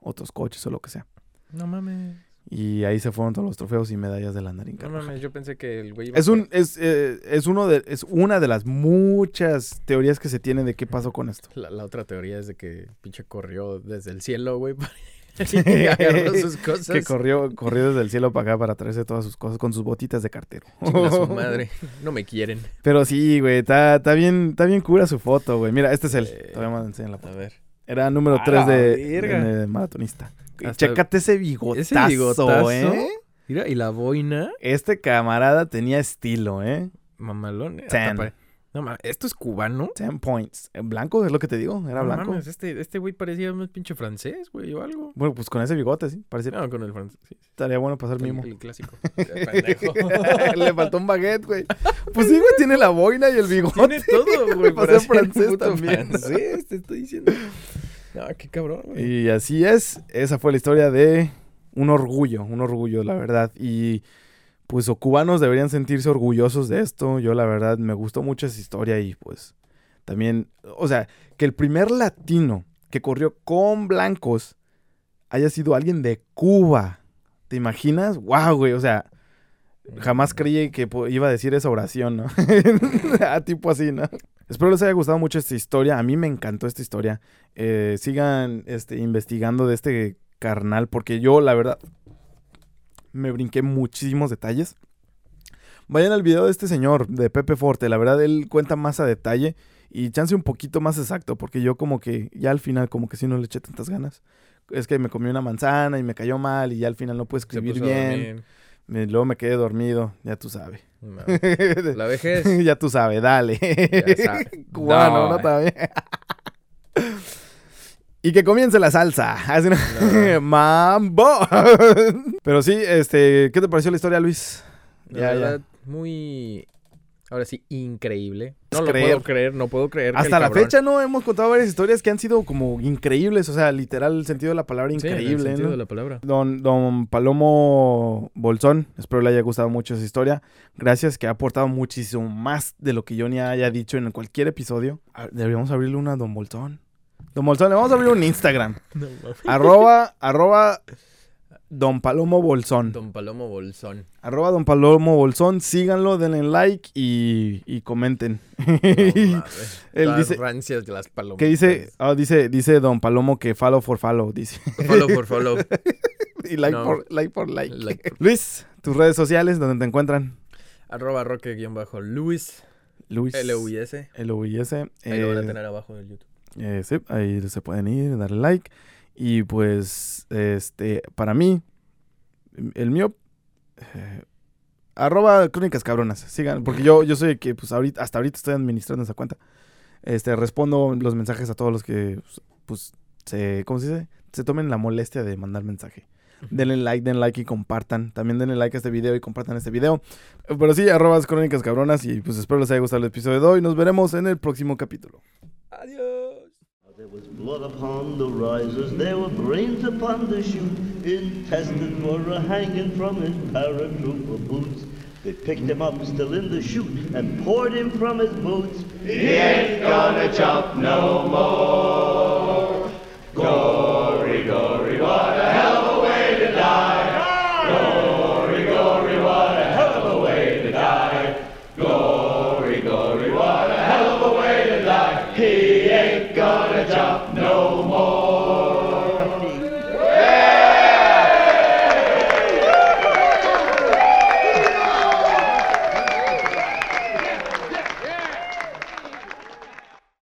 otros coches o lo que sea. No mames. Y ahí se fueron todos los trofeos y medallas del Andarín No Carvajal. mames. Yo pensé que el güey iba Es, por- un, es, eh, es, uno de, es una de las muchas teorías que se tiene de qué pasó con esto. La, la otra teoría es de que pinche corrió desde el cielo, güey. para- y agarró sus cosas. Que corrió, corrió desde el cielo para acá para traerse todas sus cosas con sus botitas de cartero. Su madre. No me quieren. Pero sí, güey, está, está bien, está bien cura su foto, güey. Mira, este es él. Eh, Todavía me enseñan la A foto. ver. Era número A 3 la de, maratonista. Hasta- Chécate ese bigotazo, Ese bigotazo. ¿eh? Mira, y la boina. Este camarada tenía estilo, ¿eh? Mamalón. hasta Ten. pare- No mames, ¿esto es cubano? 10 points. En blanco es lo que te digo, era No blanco. mames, este, este güey parecía un pinche francés, güey, o algo. Bueno, pues con ese bigote, sí. Parece No, con el francés. sí, estaría bueno pasar mimo. el clásico. Le faltó un baguette, güey. Pues sí, güey, tiene la boina y el bigote. Tiene todo, güey. Para ser francés también. francés, te estoy diciendo. No, qué cabrón, güey. Y así es, esa fue la historia de un orgullo, un orgullo, la verdad. Y pues o cubanos deberían sentirse orgullosos de esto. Yo la verdad me gustó mucho esa historia y pues también, o sea, que el primer latino que corrió con blancos haya sido alguien de Cuba. ¿Te imaginas? ¡Wow, güey! O sea, jamás creí que iba a decir esa oración, ¿no? a tipo así, ¿no? Espero les haya gustado mucho esta historia. A mí me encantó esta historia. Eh, sigan este, investigando de este carnal, porque yo, la verdad, me brinqué muchísimos detalles. Vayan al video de este señor, de Pepe Forte. La verdad, él cuenta más a detalle y chance un poquito más exacto, porque yo como que ya al final como que sí no le eché tantas ganas. Es que me comí una manzana y me cayó mal y ya al final no pude escribir bien. luego me quedé dormido, ya tú sabes. No, La vejez. ya tú sabes, dale. Ya. Cubano, ¿no? No. También. Y que comience la salsa. ¡Mambo! Pero sí, este, ¿qué te pareció la historia, Luis? La Ya, ya. verdad, muy. Ahora sí, increíble. No lo creer. puedo creer, no puedo creer. que el Hasta la cabrón- fecha, ¿no? Hemos contado varias historias que han sido como increíbles. O sea, literal, el sentido de la palabra Sí, en el increíble, sentido ¿no? de la palabra. Don, don Palomo Bolsón, espero le haya gustado mucho esa historia. Gracias, que ha aportado muchísimo más de lo que yo ni haya dicho en cualquier episodio. Deberíamos abrirle una a Don Bolsón. Don Bolsón, le vamos a abrir un Instagram. No, arroba, arroba Don Palomo Bolsón. Don Palomo Bolsón. Arroba Don Palomo Bolsón. Síganlo, denle like y, y comenten. No. Él dice- rancias las palomitas. ¿Qué dice? Ah, dice? Dice Don Palomo que follow for follow, dice. Follow por follow. y like, No. por, like por like. Like Luis, tus redes sociales, donde te encuentran. Arroba roque-luis. Luis. L-U-I-S. L-U-I-S. Ahí lo van a Eh, tener abajo del YouTube. Eh, sí, ahí se pueden ir, darle like. Y pues, este, para mí, El mío, eh, arroba crónicas cabronas. Sigan, porque yo, yo soy el que pues ahorita, hasta ahorita estoy administrando esa cuenta. Este, respondo los mensajes a todos los que, pues, se, ¿cómo se dice? Se tomen la molestia de mandar mensaje. Denle like, denle like y compartan. También denle like a este video y compartan este video. Pero sí, arrobas crónicas cabronas y pues espero les haya gustado el episodio de hoy. Nos veremos en el próximo capítulo. There was blood upon the risers, there were brains upon the chute, intestines were a hanging from his paratrooper boots. They picked him up still in the chute and poured him from his boots. He ain't gonna jump no more. Go